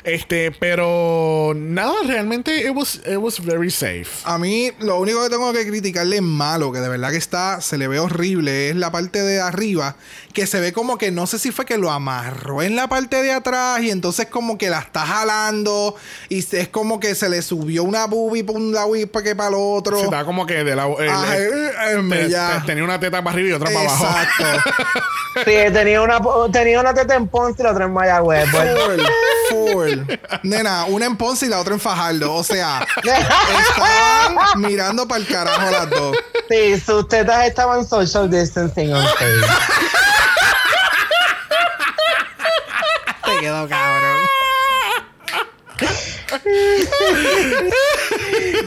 Este, pero nada, realmente it was, it was very safe. A mí lo único que tengo que criticarle malo, que de verdad que está, se le ve horrible, es la parte de arriba, que se ve como que no sé si fue que lo amarró en la parte de atrás y entonces como que la está jalando y es como que se le subió una boobie por un lado y para que para el otro. Sí, estaba como que de la el- Ay, el- eh, te- te- tenía una teta para arriba y otra para abajo. Exacto. Sí, tenía una, tenía una teta en Ponce y la otra en Mayagüez. but- Full, full. Nena, una en Ponce y la otra en Fajardo. O sea, estaban mirando para el carajo las dos. Sí, sus tetas estaban social distancing on stage. Cabrón.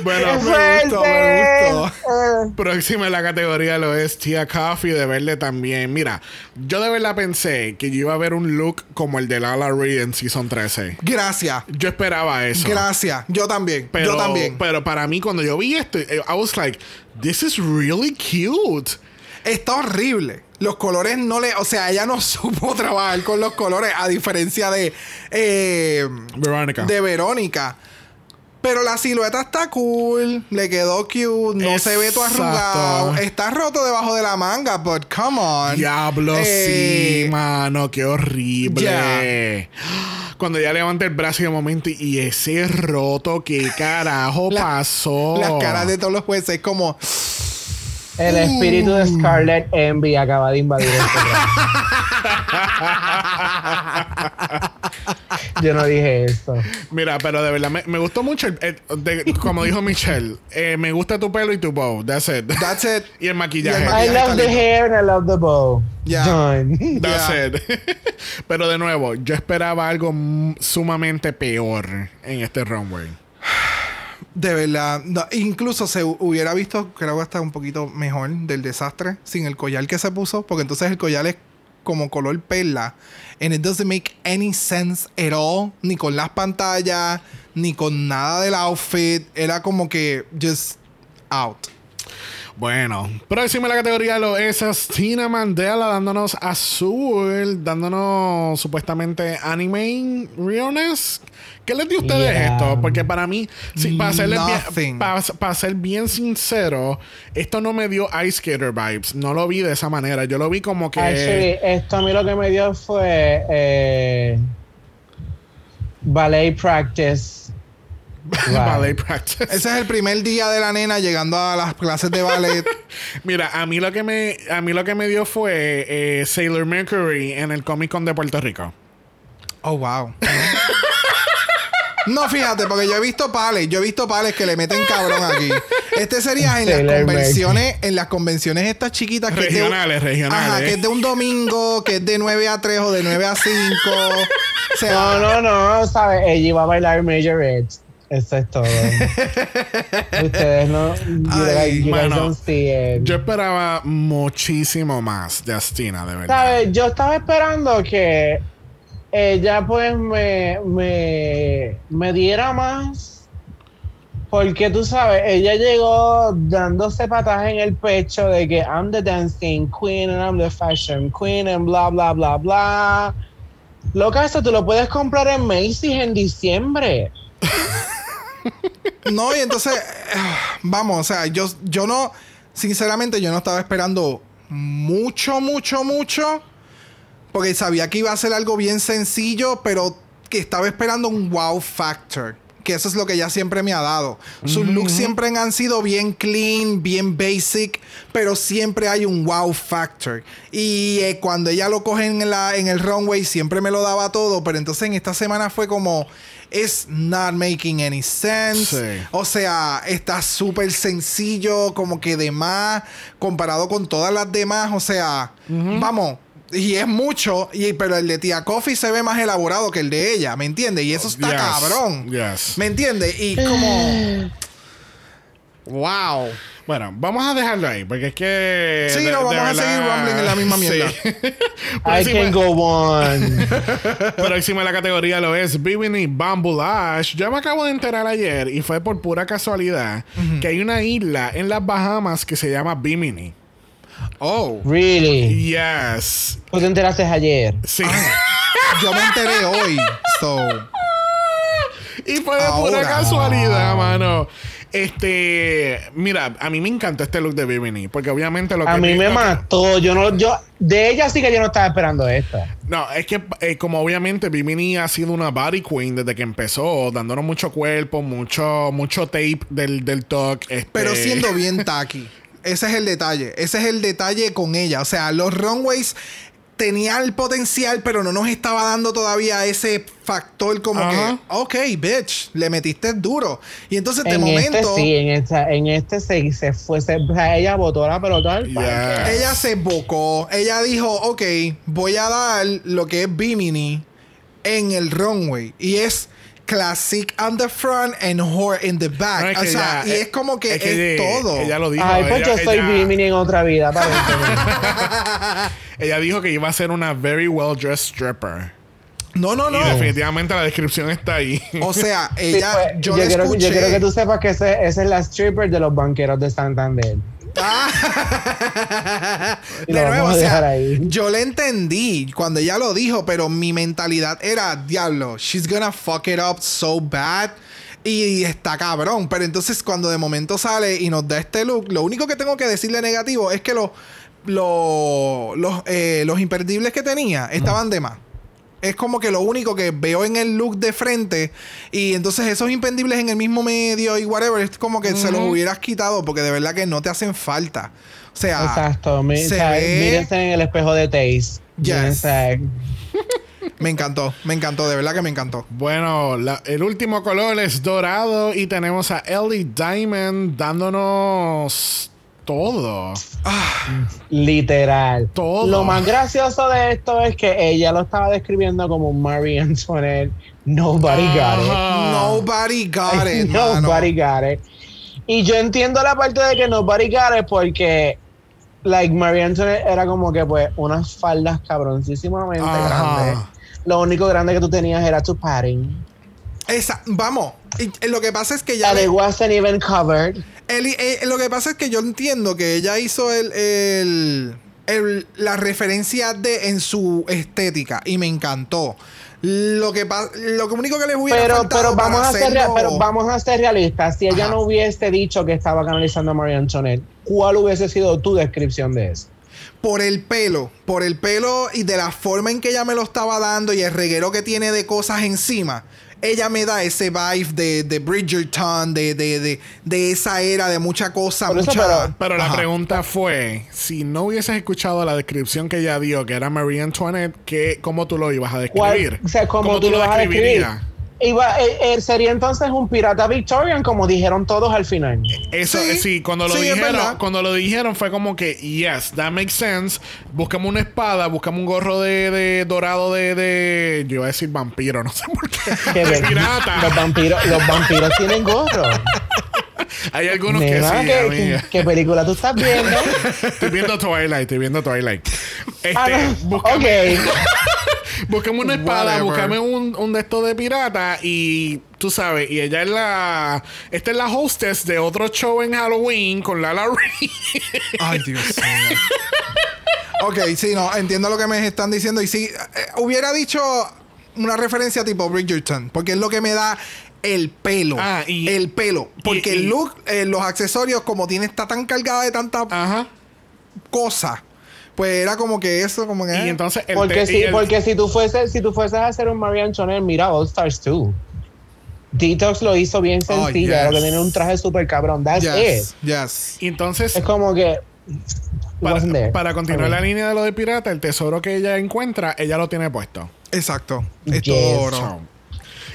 Bueno, ¡Qué me gustó, me gustó. Próxima en la categoría lo es Tia Coffee de verle también. Mira, yo de verdad pensé que yo iba a ver un look como el de Lala Reed en Season 13. Gracias. Yo esperaba eso. Gracias. Yo también. Pero, yo también. Pero para mí, cuando yo vi esto, eh, I was like, this is really cute. Está horrible. Los colores no le. O sea, ella no supo trabajar con los colores, a diferencia de. eh, Verónica. de Verónica. Pero la silueta está cool, le quedó cute, no se ve todo arrugado. Está roto debajo de la manga, but come on. Diablo, Eh, sí, mano, qué horrible. Cuando ya levanta el brazo de momento, y ese roto, ¿qué carajo La- pasó? Las caras de todos los jueces es como. El espíritu de Scarlet Envy acaba de invadir el programa. Yo no dije eso. Mira, pero de verdad, me, me gustó mucho, el- el- de- como dijo Michelle, eh, me gusta tu pelo y tu bow, that's it. That's it. y el maquillaje. I love the hair and I love the bow. Yeah. Done. That's Yeah. it. pero de nuevo, yo esperaba algo mm, sumamente peor en este runway. De verdad. incluso se hu- hubiera visto, creo que hasta un poquito mejor del desastre sin el collar que se puso. Porque entonces el collar es como color perla. And it doesn't make any sense at all. Ni con las pantallas, ni con nada del outfit. Era como que just out. Bueno, próxima la categoría lo es Tina Mandela dándonos azul, dándonos supuestamente anime realness. ¿Qué les dio a ustedes Yeah. esto? Porque para mí, sí, para, serles bien, Nothing. para, para ser bien sincero, esto no me dio Ice Skater vibes. No lo vi de esa manera. Yo lo vi como que. Actually, esto a mí lo que me dio fue eh, ballet practice. ballet practice. Ese es el primer día de la nena llegando a las clases de ballet. Mira, a mí lo que me, a mí lo que me dio fue eh, Sailor Mercury en el Comic Con de Puerto Rico. Oh, wow. No, fíjate, porque yo he visto pales, yo he visto pales que le meten cabrón aquí. Este sería en las convenciones, en las convenciones estas chiquitas que es de un- Regionales, regionales. Ajá, que es de un domingo, que es de 9 a 3 o de 9 a 5. O sea, No, no, no, ¿sabes? Ella iba a bailar Major Edge. Eso es todo. Ustedes no. Ay, you guys it. Yo esperaba muchísimo más de Astina, de verdad. ¿Sabes? Yo estaba esperando que ella pues me, me, me diera más. Porque tú sabes, ella llegó dándose patadas en el pecho de que I'm the dancing queen and I'm the fashion queen and bla bla bla bla. Loca, eso tú lo puedes comprar en Macy's en diciembre. no, y entonces, ah, vamos, o sea, yo, yo no, sinceramente, yo no estaba esperando mucho, mucho, mucho. Porque sabía que iba a ser algo bien sencillo, pero que estaba esperando un wow factor. Que eso es lo que ella siempre me ha dado. Sus looks siempre han sido bien clean, bien basic, pero siempre hay un wow factor. Y eh, cuando ella lo coge en, la, en el runway, siempre me lo daba todo, pero entonces en esta semana fue como, it's not making any sense. Sí. O sea, está súper sencillo, como que de más, comparado con todas las demás. O sea, vamos. Y es mucho, y, pero el de Tia Coffee se ve más elaborado que el de ella, ¿me entiendes? Y eso está Yes, cabrón. yes. ¿Me entiendes? Y como. ¡Wow! Bueno, vamos a dejarlo ahí, porque es que. Sí, no, vamos a seguir rumbling en la misma mierda. I próxima, can go on. próxima en la categoría lo es Bimini Bamboo Lash. Yo me acabo de enterar ayer, y fue por pura casualidad, que hay una isla en las Bahamas que se llama Bimini. Oh, Really. Yes. ¿Tú te enteraste ayer? Sí. yo me enteré hoy. So. Y fue de pura casualidad, mano. Este, mira, a mí me encantó este look de Bimini, porque obviamente lo que A mí me mató. Yo no, yo, de ella sí que yo no estaba esperando esto. No, es que eh, como obviamente Bimini ha sido una body queen desde que empezó, dándonos mucho cuerpo, mucho, mucho tape del, del talk. este- Pero siendo bien tacky. Ese es el detalle. Ese es el detalle con ella. O sea, los runways tenían el potencial, pero no nos estaba dando todavía ese factor como que, ok, bitch, le metiste duro. Y entonces de en momento, este sí, en, esta, en este se, se fue. se- o sea, ella botó la pelota parque. ella se bocó. Ella dijo, ok, voy a dar lo que es Bimini en el runway. Y es classic on the front and whore in the back. No, es o sea, ella- y es como que es es, que ella- todo. Ella lo dijo. Ay, pues ella, yo soy Bimini en otra vida, ella dijo que iba a ser una very well dressed stripper. No, no, no. Y definitivamente la descripción está ahí. O sea, Sí, ella, pues, yo, yo, la quiero, escuché. yo quiero que tú sepas que ese- esa es la stripper de los banqueros de Santander. Y de nuevo, o sea, ahí. yo le entendí cuando ella lo dijo, pero mi mentalidad era, diablo, she's gonna fuck it up so bad. Y está cabrón. Pero entonces cuando de momento sale y nos da este look, lo único que tengo que decirle negativo es que los, los, los, eh, los imperdibles que tenía estaban de más. Es como que lo único que veo en el look de frente. Y entonces esos impendibles en el mismo medio y whatever, es como que se los hubieras quitado porque de verdad que no te hacen falta. O sea, Exacto. Mi- se o sea, ve- Mírense en el espejo de Taze. Yes. Me encantó, me encantó, de verdad que me encantó. Bueno, la- el último color es dorado y tenemos a Ellie Diamond dándonos todo. Literal. Todo. Lo más gracioso de esto es que ella lo estaba describiendo como Marie Antoinette. Nobody got it. Nobody got it, mano. nobody got it. Y yo entiendo la parte de que nobody got it porque, like, Marie Antoinette era como que, pues, unas faldas cabroncísimamente Ajá. grandes. Lo único grande que tú tenías era tu padding. Esa, vamos. Eh, lo que pasa es que ya. And le- it wasn't even covered. Eli- eh, lo que pasa es que yo entiendo que ella hizo el, el- el- la referencia de en su estética y me encantó. Lo que lo único que les hubiera Pero, pero, vamos a ser pero vamos a ser realistas. Si ella Ajá. no hubiese dicho que estaba canalizando a Marie Antoinette, ¿cuál hubiese sido tu descripción de eso? por el pelo, por el pelo y de la forma en que ella me lo estaba dando y el reguero que tiene de cosas encima. Ella me da ese vibe de, de Bridgerton, de, de, de, de esa era de mucha cosa, Por eso, mucha. pero- Pero la pregunta fue, si no hubieses escuchado la descripción que ella dio, que era Marie Antoinette, ¿qué, ¿cómo tú lo ibas a ¿Cuál- describir? o sea, ¿cómo tú lo vas a describir? Iba, eh, eh, sería entonces un pirata Victorian, como dijeron todos al final. Eso, Sí, sí, cuando lo sí, dijeron, cuando lo dijeron fue como que, yes, that makes sense. Buscamos una espada, buscamos un gorro de, de dorado de, de, yo iba a decir vampiro, no sé por qué. De ven- pirata. Los vampiros, los vampiros tienen gorro. Hay algunos que sí, ¿qué, amiga. qué- qué película tú estás viendo? Estoy viendo Twilight, estoy viendo Twilight. Este, Ah, no. buscamos, Ok. buscamos una espada, Whatever. buscamos un, un de estos de pirata y tú sabes, y ella es la, esta es la hostess de otro show en Halloween con Lala Ree. Ay, Dios mío. ok, sí, no, entiendo lo que me están diciendo. Y sí, eh, hubiera dicho una referencia tipo Bridgerton, porque es lo que me da el pelo. Ah, y- el pelo. Porque y- el look, eh, los accesorios, como tiene, está tan cargada de tanta Ajá. cosa, pues era como que eso, como que. Y eh. entonces el Porque si, y el- porque si tú fueses, si tú fueses a hacer un Marie Antoinette, mira All Stars 2. Detox lo hizo bien Oh, sencillo, yes. lo que tiene un traje súper cabrón. That's yes, it. yes. y entonces Es como que. para, continuar Okay. la línea de lo de pirata, el tesoro que ella encuentra, ella lo tiene puesto. Exacto. Es Yes. todo oro.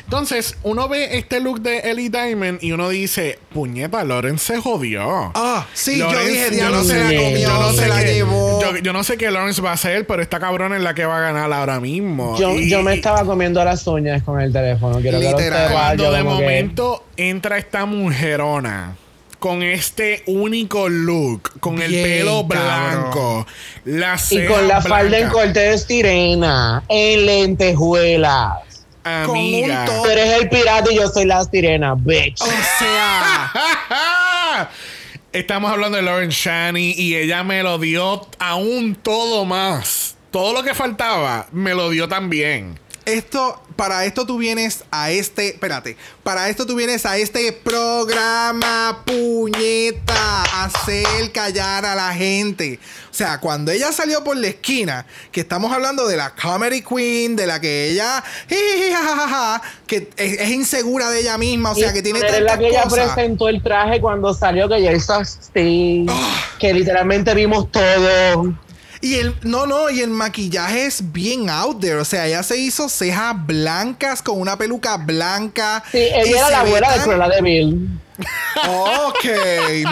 Entonces, uno ve este look de Ellie Diamond y uno dice, puñeta, Lauren se jodió. Ah, sí, yo dije, yo no se sé la qué- comió, yo no se sé la qué- llevó. Yo, yo no sé qué Lawrence va a hacer, pero esta cabrona es la que va a ganar ahora mismo. Yo, Y- yo me estaba comiendo las uñas con el teléfono. Quiero Literal. Cuando yo de que- momento entra esta mujerona con este único look, con el pelo cabrón. blanco, la Y con la falda en corte corte de sirena, en lentejuelas. Amiga. Con un Tú eres el pirata y yo soy la sirena, bitch. O sea, Estamos hablando de Lauren Shani y ella me lo dio aún todo más. Todo lo que faltaba me lo dio también. esto, para esto tú vienes a este, espérate, para esto tú vienes a este programa, puñeta, a hacer callar a la gente. O sea, cuando ella salió por la esquina, que estamos hablando de la Comedy Queen, de la que ella, que es, es insegura de ella misma, o sea, que tiene es la que ella cosas. presentó el traje cuando salió, que ya hizo así, Ah. que literalmente vimos todo. Y el, no, no, y el maquillaje es bien out there. O sea, ella se hizo cejas blancas con una peluca blanca. Sí, ella era la abuela de Cruella de Bill. Ok,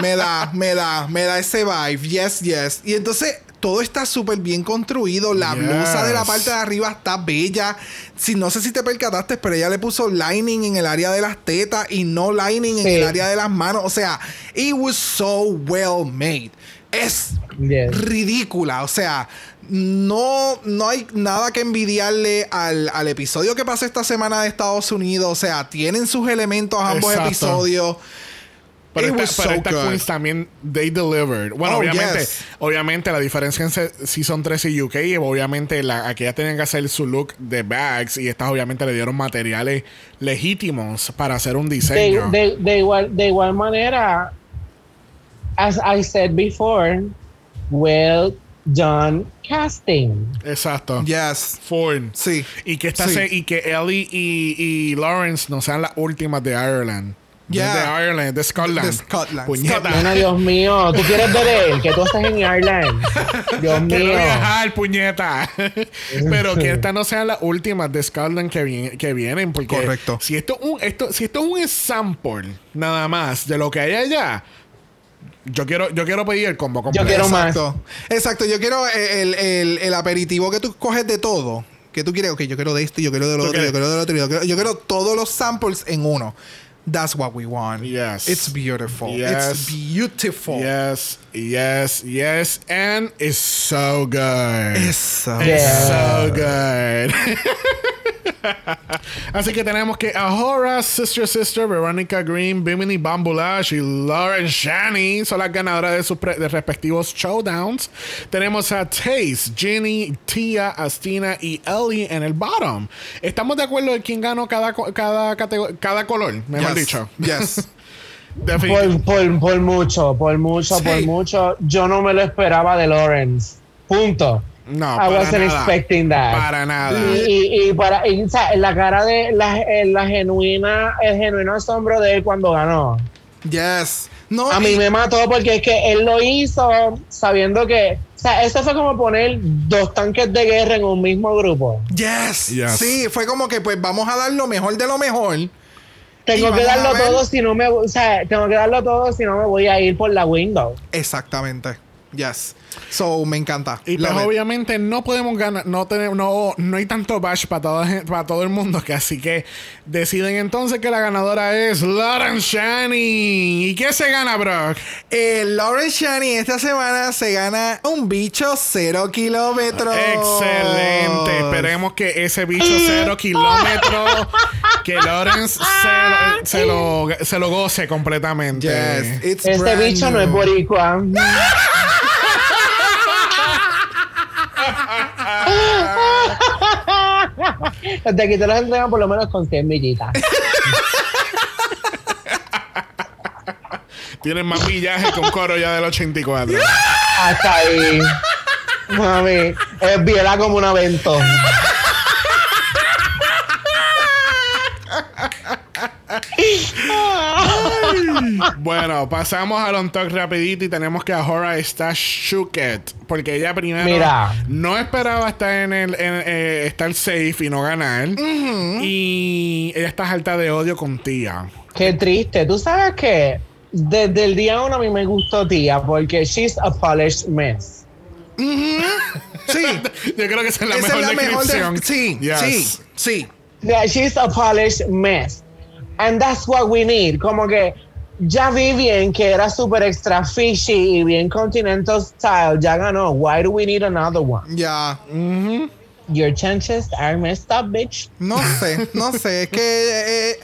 me da, me da, me da ese vibe. Yes, yes. Y entonces todo está súper bien construido. La Yes. blusa de la parte de arriba está bella. Si, no sé si te percataste, pero ella le puso lining en el área de las tetas y no lining en el área de las manos. O sea, it was so well made. Es Yes. ridícula. O sea, no, no hay nada que envidiarle al, al episodio que pasó esta semana de Estados Unidos. O sea, tienen sus elementos ambos Exacto. episodios. Pero, It esta, so esta. Queens también, they delivered. Bueno, Oh, obviamente, yes. obviamente la diferencia en se- Season 3 y UK, obviamente la, aquellas tenían que hacer su look de bags y estas obviamente le dieron materiales legítimos para hacer un De, diseño. de- de igual, de igual manera, as I said before, well done casting. Exacto. Yes. Ford. Sí. Y que, esta Sí. se- y que Ellie y, y Lawrence no sean las últimas de Ireland. Yeah. De Ireland, de Scotland. De Scotland. Puñeta. Nena, Dios mío, ¿tú quieres ver él? Que tú estás en Ireland. Dios Quiero mío. viajar, puñeta. Pero que estas no sean las últimas de Scotland que, vi- que vienen. Porque Correcto. Si esto, es un, esto, si esto es un sample nada más de lo que hay allá, yo quiero, yo quiero pedir el combo completo. Yo quiero más. Exacto. Exacto. Yo quiero el, el- el aperitivo que tú coges de todo. Que tú quieres, ok, yo quiero de esto, yo quiero de lo ¿Tú otro, yo quiero de lo otro, yo quiero, yo quiero todos los samples en uno. That's what we want. Yes. It's beautiful. Yes. It's beautiful. Yes, yes, yes. And it's so good. It's so It's Yeah. so good. Así que tenemos que Ahora, Sister Sister, Veronica Green, Bimini Bambulash y Lauren Shani son las ganadoras de sus de respectivos showdowns. Tenemos a Taze, Ginny, Tia, Astina y Ellie en el bottom. ¿Estamos de acuerdo en quién ganó cada, cada, cada color? Mejor Yes. dicho. Yes. Por, por, por mucho, por mucho, Sí. por mucho. Yo no me lo esperaba de Lawrence. Punto. No, I para wasn't nada. expecting that. Para nada. Y, y, y para, y, o sea, en la cara de la, en la genuina, el genuino asombro de él cuando ganó. Yes. No, A mí y- me mató porque es que él lo hizo sabiendo que, o sea, eso fue como poner dos tanques de guerra en un mismo grupo. Yes. Yes. Sí, fue como que pues vamos a dar lo mejor de lo mejor. Tengo que darlo ver- todo si no me, o sea, tengo que darlo todo si no me voy a ir por la window. Exactamente. Yes. So, me encanta. Y pues it. obviamente no podemos ganar, no tenemos, no, no hay tanto bash para gen- para todo el mundo que así que deciden entonces que la ganadora es Lauren Shani. ¿Y qué se gana, Brock? Eh, Lauren Shani esta semana se gana un bicho cero kilómetros. Excelente. Esperemos que ese bicho cero kilómetros que Lawrence se, lo- se lo, se lo goce completamente. Yes. It's Este bicho no es new. boricua. Aquí te los entregan por lo menos con 100 millitas. Tienen más millaje un coro ya del 84. Hasta ahí. Mami, es viela como un avento. Bueno, pasamos al on talk rapidito y tenemos que Ahora está shooked. Porque ella primero Mira. no esperaba estar en el en, eh, estar safe y no ganar. Y ella está alta de odio con tía. Qué triste. Tú sabes que desde el día uno a mí me gustó tía porque she's a polished mess. Sí. Yo creo que esa es la Esa mejor es la mejor descripción. de... Sí, Yes. sí, sí. Yeah, she's a polished mess. And that's what we need. Como que ya Vivian, que era súper extra fishy y bien continental style, ya ganó. Why do we need another one? Ya. Your chances are messed up, bitch. No sé, no sé. Es que... eh,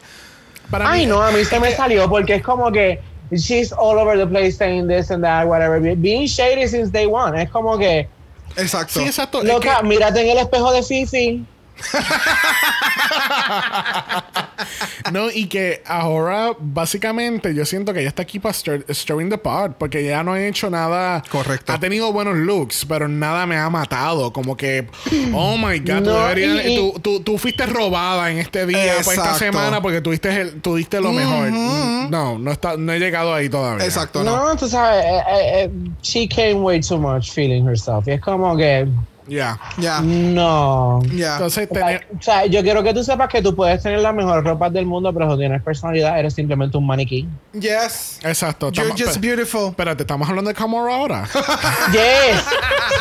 Para Ay, mí, no, a mí se me salió porque es como que she's all over the place saying this and that, whatever. Being shady since day one. Es como que, exacto. Sí, exacto. Es loca, que- mírate en el espejo de Fifi. no, y que ahora, básicamente, yo siento que ella está aquí para stir- stirring the pot. Porque ya no ha hecho nada. Correcto. Ha tenido buenos looks, pero nada me ha matado. Como que, oh my god, tú, No, deberías- y- y- tú, tú- tú fuiste robada en este día, pues, esta semana, porque tuviste, el, tuviste lo mejor. No, no, está, no he llegado ahí todavía. Exacto, no. No, tú sabes, eh, eh, eh, she came way too much feeling herself. Y es como que, Ya. Ya. No. Ya. Entonces, O sea, tener- o sea, yo quiero que tú sepas que tú puedes tener las mejores ropas del mundo, pero si no tienes personalidad, eres simplemente un maniquí. Yes. Exacto. You're estamos- just beautiful. Espérate, ¿estamos hablando de Camora ahora? Yes.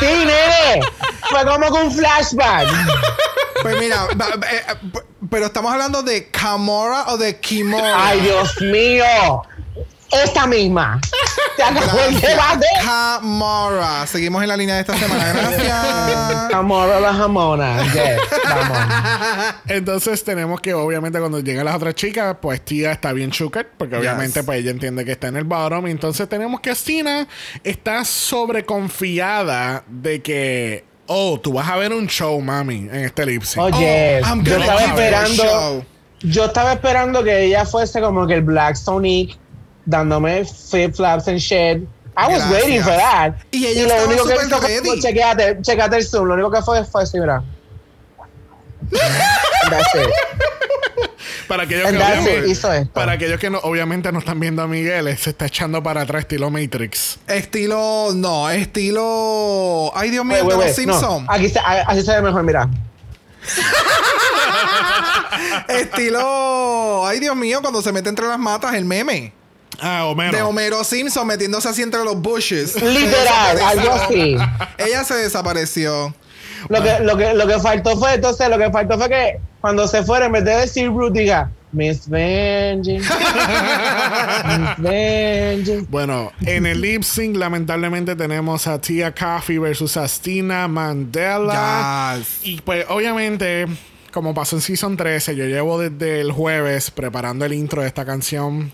Sí, nene. Fue como que un flashback. Pues mira, eh, eh, pero estamos hablando de Camora o de Kimora. Ay, Dios mío. Esta misma. Se acabó el Gracias. debate. Camora. Seguimos en la línea de esta semana. Gracias. Amor a la jamona. Yes. Entonces tenemos que obviamente cuando llegan las otras chicas, pues Tia está bien chucker, porque obviamente Yes. pues ella entiende que está en el bottom. Y entonces tenemos que Stina está sobreconfiada de que, oh, tú vas a ver un show, mami, en este lip sync. Oye, Oh, I'm yo estaba esperando. Yo estaba esperando que ella fuese como que el Black Sonic dándome flip flaps and shit. I was Gracias. waiting for that. Y ella estaba que súper hizo fue- ready. chequéate, chequéate el zoom. Lo único que fue fue así, mira. That's it. Para aquellos que, obviamente- it, hizo esto. para aquellos que no, obviamente no están viendo a Miguel, se está echando para atrás estilo Matrix. Estilo. No, estilo. Ay, Dios mío, de los. No, Simpsons. aquí se, así se ve mejor, mira. Estilo. Ay, Dios mío, cuando se mete entre las matas, el meme. Ah, Homero. De Homero Simpson metiéndose así entre los bushes. Literal, algo así. Ella se desapareció. Lo que, lo, que, lo que faltó fue, entonces, lo que faltó fue que cuando se fuera, en vez de decir Ruth, diga Miss Benji. Miss Benji. Bueno, en el lip sync lamentablemente tenemos a Tia Coffee versus a Stina Mandela. Yes. Y pues obviamente, como pasó en Season 13, yo llevo desde el jueves preparando el intro de esta canción.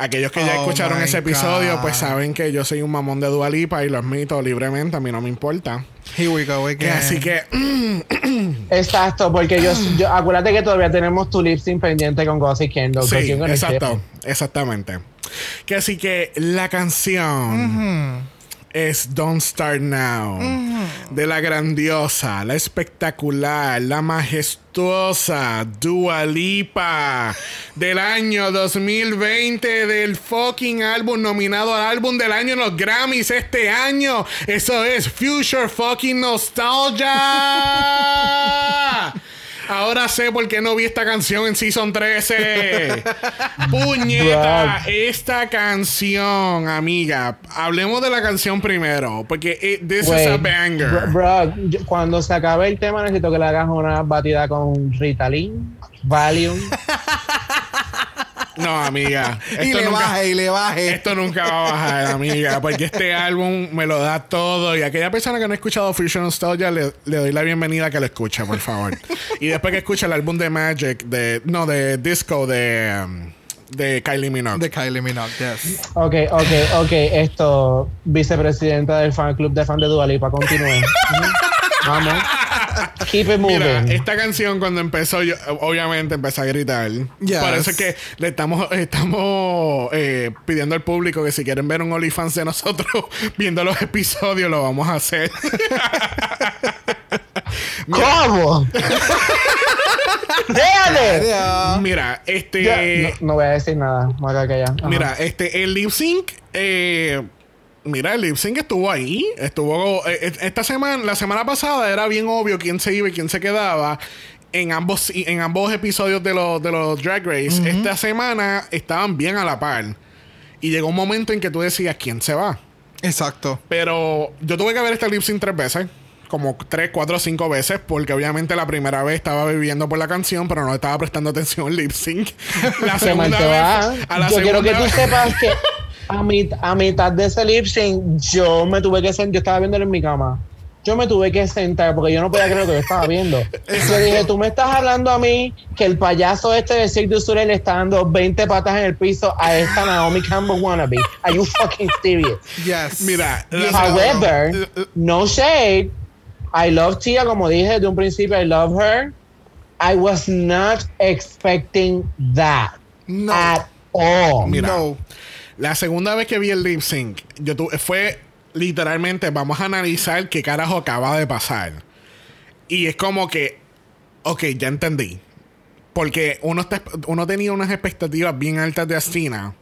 Aquellos que ya Oh escucharon ese episodio, God. pues saben que yo soy un mamón de Dualipa y lo admito libremente, a mí no me importa. Here we go again. Así que, Exacto, porque yo, yo acuérdate que todavía tenemos tu lip sync pendiente con Gossip Kendall. sí, exacto, exactamente. Que así que la canción es Don't Start Now. De la grandiosa, la espectacular, la majestuosa Dua Lipa. Del año 2020. Del fucking álbum nominado al álbum del año en los Grammys este año. Eso es Future fucking Nostalgia. Ahora sé por qué no vi esta canción en Season 13. Puñeta, esta canción, amiga. Hablemos de la canción primero, porque it- this is a banger. Bro, bro, yo- cuando se acabe el tema, necesito que le hagas una batida con Ritalin, Valium. No, amiga. Y Esto le nunca, baje, y le baje. esto nunca va a bajar, amiga, porque este álbum me lo da todo. Y aquella persona que no ha escuchado Fusion Nostalgia, le, le doy la bienvenida a que lo escuche, por favor. y después que escuche el álbum de Magic, de no, de Disco, de, um, de Kylie Minogue. De Kylie Minogue, yes. Ok, ok, ok. Esto, vicepresidenta del fan club de fan de Dualipa, continúe. Vamos. Keep it moving. Mira, esta canción cuando empezó, yo obviamente empecé a gritar. Yes. Parece que le estamos, estamos eh, pidiendo al público que si quieren ver un OnlyFans de nosotros viendo los episodios, lo vamos a hacer. ¿Cómo? Déjale. Mira, este. No, no voy a decir nada. Mira, este, el lip sync, eh, mira, el lip sync estuvo ahí. Estuvo. eh, eh, esta semana, la semana pasada era bien obvio quién se iba y quién se quedaba. En ambos, en ambos episodios de los, de los Drag Race. Esta semana estaban bien a la par. Y llegó un momento en que tú decías quién se va. Exacto. Pero yo tuve que ver este lip sync tres veces. Como tres, cuatro, cinco veces. Porque obviamente la primera vez estaba viviendo por la canción, pero no estaba prestando atención al lip sync. La segunda vez. A la Yo quiero que tú sepas que a, mit- a mitad de ese lip sync, yo me tuve que sentar. Yo estaba viéndolo en mi cama. Yo me tuve que sentar porque yo no podía creer lo que yo estaba viendo. Yo dije, tú me estás hablando a mí que el payaso este de Cirque du Soleil le está dando 20 patas en el piso a esta Naomi Campbell wannabe. Are you fucking serious? Yes. Mira, However, no shade. I love Tia, como dije desde un principio, I love her. I was not expecting that No. at all. Mira. No. La segunda vez que vi el lip sync, yo tu- fue literalmente, vamos a analizar qué carajo acaba de pasar. Y es como que, ok, ya entendí. Porque uno, está- uno tenía unas expectativas bien altas de Astina.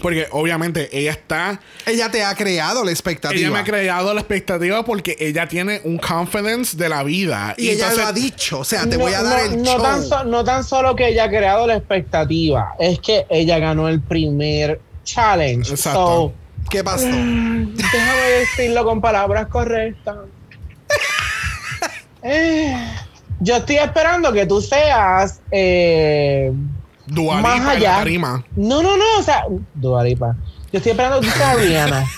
Porque obviamente ella está. Ella te ha creado la expectativa. Ella me ha creado la expectativa porque ella tiene un confidence de la vida. Y, ella lo ha dicho. O sea, te voy a dar el no show. Tan so- no tan solo que ella ha creado la expectativa, es que ella ganó el primer challenge. Exacto. So, ¿Qué pasó? déjame decirlo con palabras correctas. Eh, yo estoy esperando que tú seas. eh, Más allá. la no, no, no, o sea, Dua Lipa. Yo estoy esperando que tú seas Rihanna.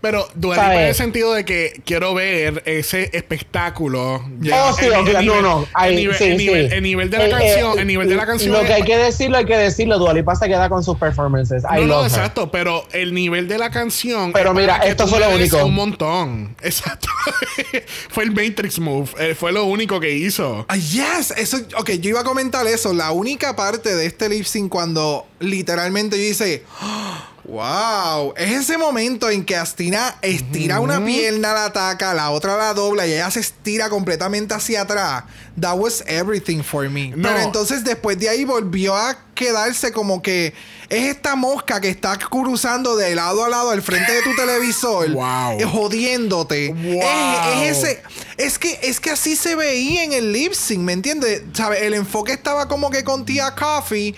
Pero Dua Lipa ¿Sabes? en el sentido de que quiero ver ese espectáculo. Oh, sí, El- no, nivel- no. Ahí, el nivel, sí, el nivel- sí. el nivel de la Eh, canción. eh, el nivel de la canción. Lo que hay que decirlo, hay que decirlo. Dua Lipa se queda con sus performances. I no, no, love her. exacto, pero el nivel de la canción. Pero es mira, esto fue lo único. Un montón. Exacto. fue el Matrix Move. eh, fue lo único que hizo. Ah, yes, eso, ok, yo iba a comentar eso. La única parte de este lip sync cuando literalmente yo dice, wow, es ese momento en que Astina estira una pierna, la ataca, la otra la dobla y ella se estira completamente hacia atrás. That was everything for me. No. Pero entonces después de ahí volvió a quedarse como que es esta mosca que está cruzando de lado a lado al frente de tu televisor, Wow. eh, jodiéndote. Wow. Es, es ese, es que, es que así se veía en el lip sync, ¿me entiendes? ¿Sabes? El enfoque estaba como que con Tia Coffee.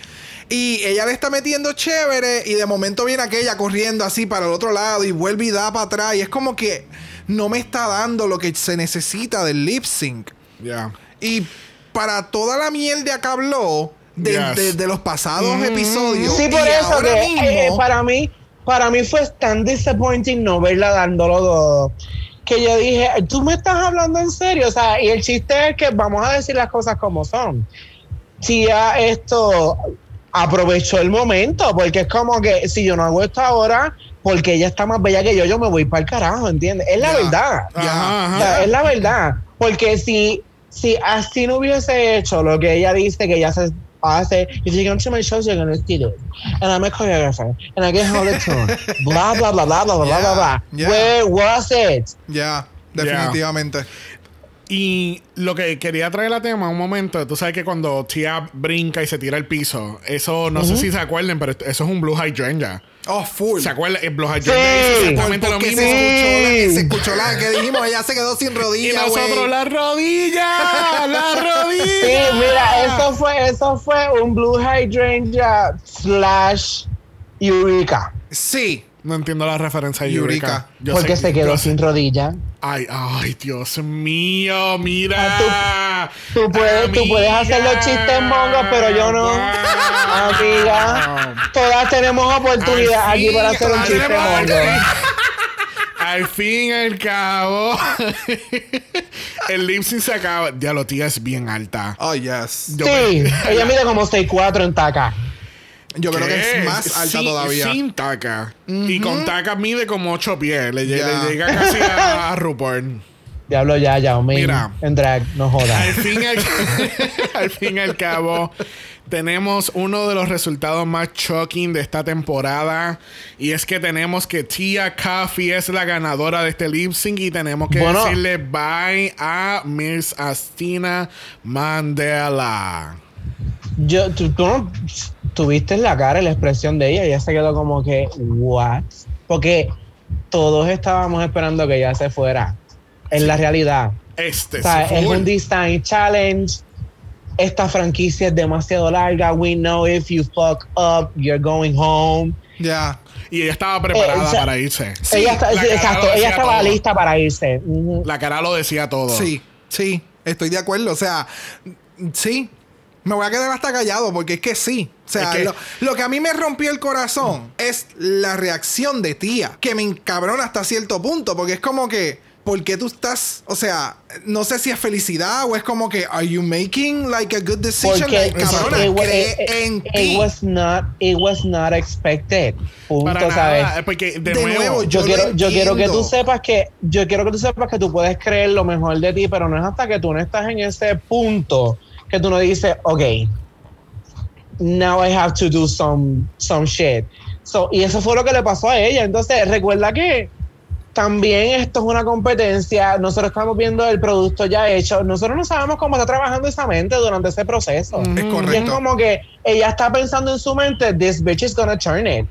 Y ella le está metiendo chévere. Y de momento viene aquella corriendo así para el otro lado. Y vuelve y da para atrás. Y es como que no me está dando lo que se necesita del lip sync. Ya. Y para toda la mierda que habló de, Yes. de- de los pasados episodios. Sí, por y eso que mismo, eh, para mí, para mí fue tan disappointing no verla dándolo todo. Que yo dije, tú me estás hablando en serio. O sea, y el chiste es que vamos a decir las cosas como son. Tía, esto aprovechó el momento, porque es como que si yo no hago esto ahora, porque ella está más bella que yo, yo me voy para el carajo, ¿entiendes? Es la ya, verdad. Ajá, ajá. O sea, es la verdad. Porque si, si así no hubiese hecho lo que ella dice que ella se hace, if you come to my shows, you're gonna see this. And I'm a choreographer, and I get how the tune. Bla, bla, bla, bla, bla, bla, bla, bla. Yeah. Where was it? Yeah, definitivamente. Y lo que quería traer a tema un momento, tú sabes que cuando Tia brinca y se tira al piso, eso no sé si se acuerden, pero eso es un Blue Hydrangea. Oh, full. ¿Se acuerdan? El Blue Sí. Hydrangea es exactamente lo mismo. se escuchó, la, Sí. se escuchó la que dijimos, ella se quedó sin Y rodilla, nosotros, güey. la rodilla, la rodilla. Sí, mira, eso fue, eso fue un Blue Hydrangea slash Eureka. Sí. No entiendo la referencia de. Eureka. Yo Porque sé- se quedó sé- sin rodilla. Ay, ay, Dios mío, mira. Ah, Tú puedes, tú puedes hacer los chistes mongos, pero yo no. Amiga, todas tenemos oportunidad Al aquí fin, para hacer un chiste mongo. Al fin y al cabo, el lip sync se acaba. Ya lo tía es bien alta. Oh, yes. Yo Sí, me- ella mide como 6'4 en taca. Yo creo que es más alta Sin- todavía. Sin taca. Y con taca mide como 8 pies. Le, llega casi a, a RuPaul. Diablo ya, ya, Ming. Mira. En drag, no jodas. Al fin y al, al fin y al cabo, tenemos uno de los resultados más shocking de esta temporada. Y es que tenemos que Tia Coffee es la ganadora de este lip sync. Y tenemos que Bueno. decirle bye a Miss Astina Mandela. Yo, tú, tú no tuviste en la cara y la expresión de ella. Ella se quedó como que, ¿what? Porque todos estábamos esperando que ella se fuera. En la realidad. Este O sea, sí es un design challenge. Esta franquicia es demasiado larga. We know if you fuck up, you're going home. Ya. Y ella estaba preparada Eh, o sea, para irse. ella está- sí, exacto, ella estaba todo. lista para irse. Ujú. La cara lo decía todo. Sí, sí. Estoy de acuerdo. O sea, sí. Me voy a quedar hasta callado porque es que sí. O sea, Es que- lo, lo que a mí me rompió el corazón es la reacción de tía, que me encabrona hasta cierto punto, porque es como que, ¿por qué tú estás? O sea, no sé si es felicidad o es como que, ¿Are you making like a good decision? Porque Like, cabrona, it, cree it- en it ti. was not, it was not expected. Punto, Para ¿sabes? nada. Porque de, De nuevo, nuevo, yo, Yo quiero, yo quiero que tú sepas que yo quiero que tú sepas que tú puedes creer lo mejor de ti, pero no es hasta que tú no estás en ese punto que tú no dices, ok, now I have to do some, some shit. So, y eso fue lo que le pasó a ella. Entonces, recuerda que también esto es una competencia. Nosotros estamos viendo el producto ya hecho. Nosotros no sabemos cómo está trabajando esa mente durante ese proceso. Es Y es correcto. como que ella está pensando en su mente, this bitch is gonna turn it.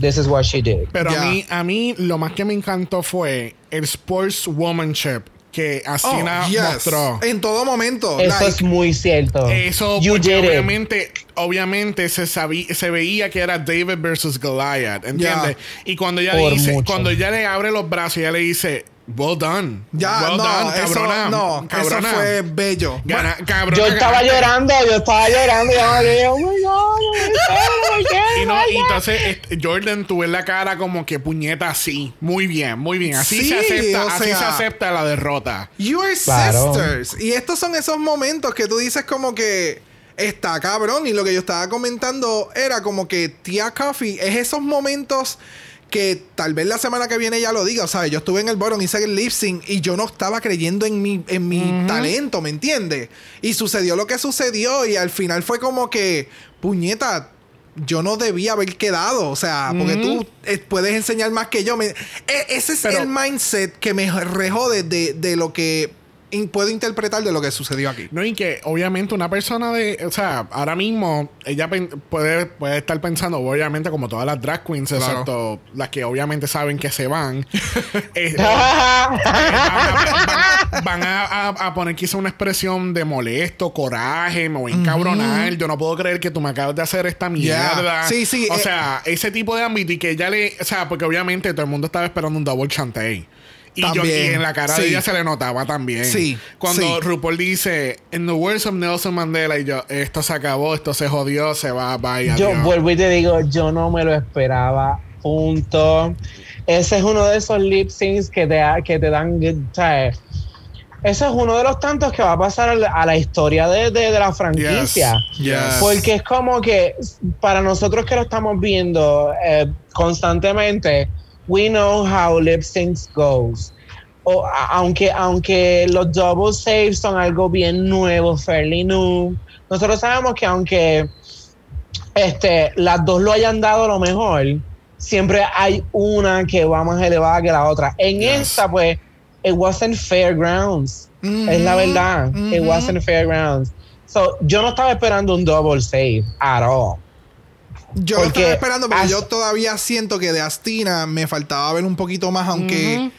This is what she did. Pero a mí, a mí lo más que me encantó fue el sportswomanship que Oh, Asina yes. mostró. En todo momento. Eso like, es muy cierto. Eso, you porque did it. obviamente, obviamente se sabía, se veía que era David versus Goliath, ¿entiendes? Y cuando ella Por dice, mucho. cuando ella le abre los brazos, ella le dice, well done. ya, well no, done, eso, cabrona. no, cabrona. eso fue bello. Gana- cabrona, Yo estaba llorando, yo estaba llorando. Y yo dije, oh my God, oh my God, oh my God, Y, no, oh y entonces este, Jordan tuve la cara como que puñeta así. Muy bien, muy bien. Así Sí, se acepta, o así sea- se acepta la derrota. You are Claro. sisters. Y estos son esos momentos que tú dices como que está cabrón. Y lo que yo estaba comentando era como que Tia Coffee es esos momentos que tal vez la semana que viene ya lo diga. O sea, yo estuve en el Boron, hice el lip sync y yo no estaba creyendo en mi, en mi talento, ¿me entiendes? Y sucedió lo que sucedió y al final fue como que, puñeta, yo no debía haber quedado. O sea, porque tú eh, puedes enseñar más que yo. Me- e- ese es Pero- el mindset que me rejode de, de lo que in- puedo interpretar de lo que sucedió aquí. No, y que obviamente una persona de, o sea, ahora mismo ella puede, puede estar pensando, obviamente como todas las drag queens, Claro. excepto las que obviamente saben que se van, eh, van, a, van- van a- a- a poner quizá una expresión de molesto, coraje, me voy a encabronar, yo no puedo creer que tú me acabas de hacer esta mierda. Sí, sí, O eh, sea, ese tipo de ámbito y que ella le, o sea, porque obviamente todo el mundo estaba esperando un double chantey. Y, yo, y También, en la cara sí. de ella se le notaba también. Sí, Cuando sí. RuPaul dice, in the words of Nelson Mandela, y yo, esto se acabó, esto se jodió, se va, vaya. Yo vuelvo y te digo, yo no me lo esperaba. Punto. Ese es uno de esos lip syncs que te, que te dan. ¿sabes? Ese es uno de los tantos que va a pasar a la, historia de, de- de la franquicia. Yes. Porque es como que para nosotros que lo estamos viendo eh, constantemente, we know how lip syncs goes. O, a- aunque, aunque los double saves son algo bien nuevo, fairly new, nosotros sabemos que aunque este, las dos lo hayan dado lo mejor, siempre hay una que va más elevada que la otra. En Yes. esta, pues, it wasn't fairgrounds. Es la verdad. It wasn't fairgrounds. So, yo no estaba esperando un double save at all. Yo lo estaba esperando porque as- yo todavía siento que de Astina me faltaba ver un poquito más, aunque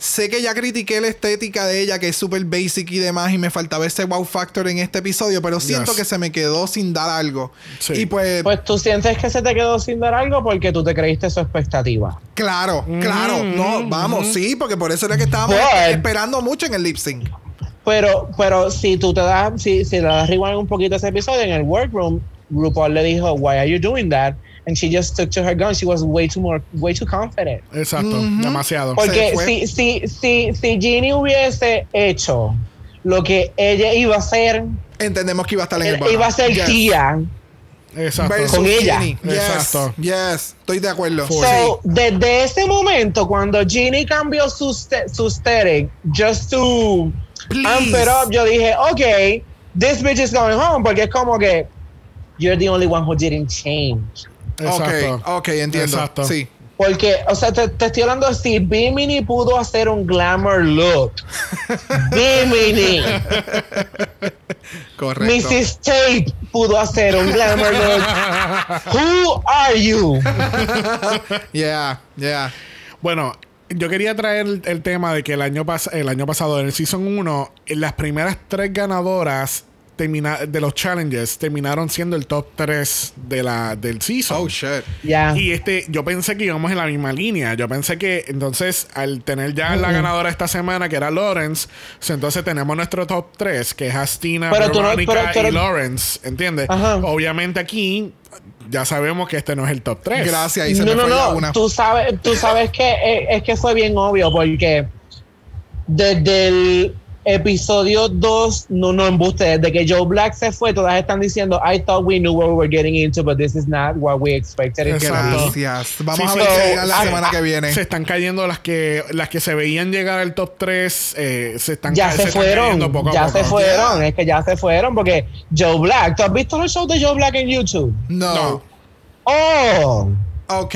sé que ya critiqué la estética de ella, que es súper basic y demás, y me faltaba ese wow factor en este episodio, pero siento Yes. que se me quedó sin dar algo. Sí. Y pues, Pues tú sientes que se te quedó sin dar algo porque tú te creíste su expectativa. claro, claro, no, vamos, sí, porque por eso era que estábamos But- esperando mucho en el lip sync. Pero, pero si tú te das, si, si le das rewind un poquito a ese episodio, en el workroom, RuPaul le dijo, why are you doing that? And she just stuck to her gun. She was way too more, way too confident. Exacto, demasiado. Porque si, si, si, si Ginny hubiese hecho lo que ella iba a hacer, Entendemos que iba a estar en el iba a ser Yes. tía. Exacto. Versus Con ella. Ginny. Yes, Exacto. Yes, estoy de acuerdo. So, desde ese momento, cuando Ginny cambió su, su just to Please. amp it up, yo dije, ok, this bitch is going home, porque es como que you're the only one who didn't change. Exacto. Ok, ok, entiendo. Exacto. Sí. Porque, o sea, te, te estoy hablando si Bimini pudo hacer un glamour look. Bimini. Correcto. Mrs. Tape pudo hacer un glamour look. Who are you? Yeah, yeah. Bueno, yo quería traer el, el tema de que el año, pas- el año pasado, en el Season 1, en las primeras tres ganadoras termina- de los challenges terminaron siendo el top 3 de la, del Season. Oh, shit. Y este, yo pensé que íbamos en la misma línea. Yo pensé que entonces, al tener ya la ganadora esta semana, que era Lawrence, so, entonces tenemos nuestro top 3, que es Astina, Pero tú no- Veronica pero- pero- y Lawrence. ¿Entiendes? Ajá. Obviamente aquí ya sabemos que este no es el top 3. Gracias, ahí se no, me no, fue no. una. Tú sabes, tú sabes que eh, es que fue bien obvio porque desde el episodio 2, no, no embuste, desde que Joe Black se fue, todas están diciendo, I thought we knew what we were getting into, but this is not what we expected. Gracias. Vamos Sí, a ver sí. qué llega la Ah, semana ah, que viene. Se están cayendo las que las que se veían llegar al top 3, eh, se están Ya se, están cayendo fueron, poco ya poco. se fueron, es que ya se fueron porque Joe Black, ¿tú has visto los shows de Joe Black en YouTube? No. No. Oh, Ok.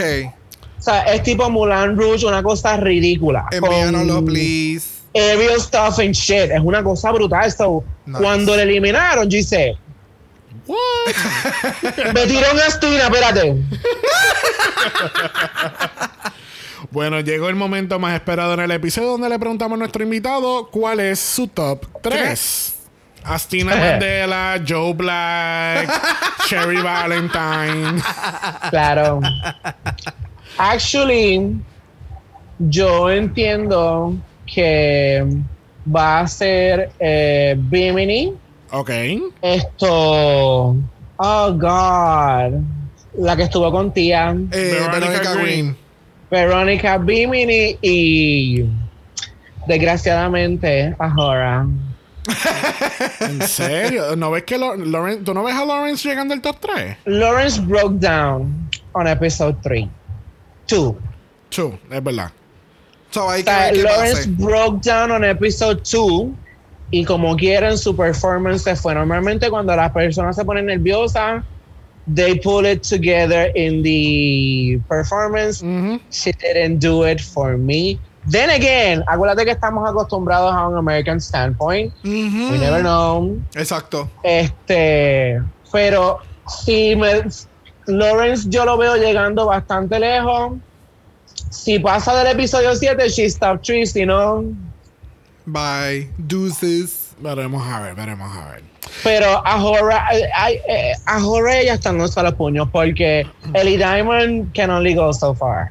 O sea, es tipo Mulan Rouge, una cosa ridícula. Envíanoslo, Con please. Aerial stuff and shit. Es una cosa brutal. So, Nice. cuando le eliminaron, yo hice, What? me tiró una esquina, espérate. Bueno, llegó el momento más esperado en el episodio donde le preguntamos a nuestro invitado cuál es su top 3. Astina Mandela, Joe Black, Sherry Valentine. Claro. Actually, yo entiendo que va a ser eh, Bimini. Ok. Esto. Oh, God. La que estuvo con tía. Eh, Veronica Veronica Green. Green. Verónica Bimini y. Desgraciadamente, Ahora. ¿En serio? ¿No ves que Lawrence- ¿Tú no ves a Lawrence llegando al top 3? Lawrence broke down on episode 3. 2. Chu, es verdad. So hay O que sea, ver qué Lawrence pase. broke down on episode 2 y como quieren su performance se fue. Normalmente cuando las personas se ponen nerviosas, they pull it together in the performance. She didn't do it for me. Then again, acuérdate que estamos acostumbrados a un American standpoint. Ujú. We never know. Exacto. Este, pero si me Lawrence yo lo veo llegando bastante lejos. Si pasa del episodio 7, she's top 3, si no. Bye. Deuces. Veremos a ver, veremos a ver. Pero ahora, ay, eh, ahora ella está a los puños porque Ellie Diamond can only go so far.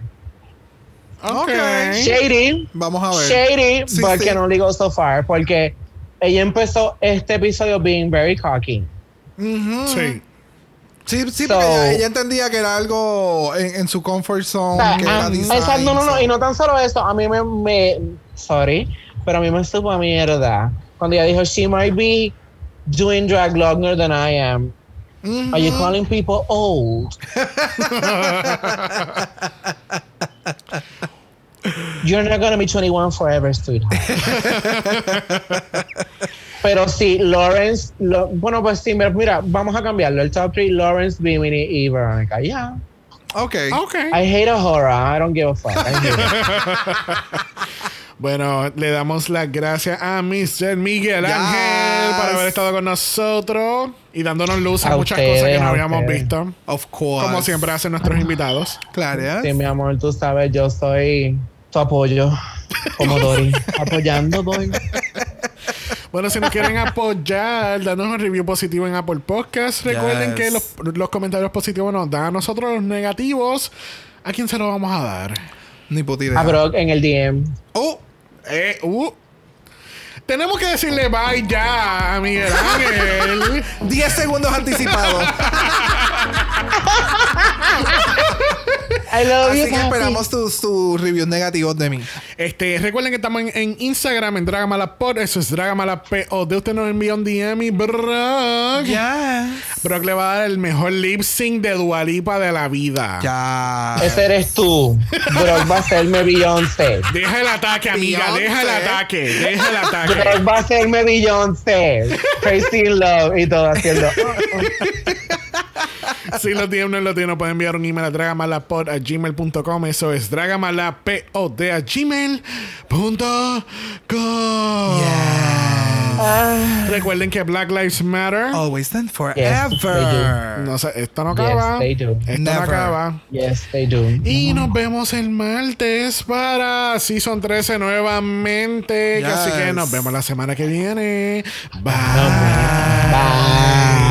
Ok. Ok. Shady, Vamos a ver. shady, Sí, but sí. can only go so far porque ella empezó este episodio being very cocky. Sí. Sí, sí, So- porque ella, ella entendía que era algo en, en su comfort O zone. sea, que a- era design, exacto, no, no, no, y no tan solo eso, a mí me, me sorry, pero a mí me supo a mierda cuando ella dijo, she might be doing drag longer than I am. Ujú. Are you calling people old? You're not gonna be 21 forever, sweetheart. Pero sí, Lawrence, lo- bueno, pues sí, mira, vamos a cambiarlo. El top 3, Lawrence, Bimini y Veronica. Yeah. Ok. Ok. I hate a horror. I don't give a fuck. I hate it. Bueno, le damos las gracias a Mr. Miguel Yes. Ángel por haber estado con nosotros y dándonos luz a, A muchas ustedes, cosas que no habíamos ustedes. visto. Of course. Como siempre hacen nuestros invitados. Claro. Sí, mi amor, tú sabes, yo soy tu apoyo. Como Dori. Apoyando, Dori. Bueno, si nos quieren apoyar, danos un review positivo en Apple Podcast. Recuerden Yes. que los, los comentarios positivos nos dan a nosotros los negativos. ¿A quién se los vamos a dar? Ni puta idea. A Brock en el DM. Oh, Eh, uh. Tenemos que decirle bye ya a Miguel Ángel. 10 segundos anticipados. I love Así you, que papi. esperamos tus tus reviews negativos de mí. Este, recuerden que estamos en, en Instagram, en Dragamalapod. Eso es Dragamalapod. Usted nos envía un DM y Brock. Ya. Brock le va a dar el mejor lip sync de Dualipa de la vida. Ya. Ese eres tú. Brock va a serme Beyoncé. Deja el ataque, amiga. Beyoncé. Deja el ataque. Deja el ataque. Brock va a serme Beyoncé. Crazy Love y todo haciendo. si lo tiene, no lo tiene, pueden enviar un email a dragamalapod a gmail.com. Eso es dragamalapod a gmail.com. Ah, Recuerden que Black Lives Matter. Always and Yes, forever. No sé, esto no acaba. Yes, they do. Esto no acaba. yes, they do. Y nos vemos el martes para Season 13 nuevamente. Yes. Así que nos vemos la semana que viene. Bye. Bye.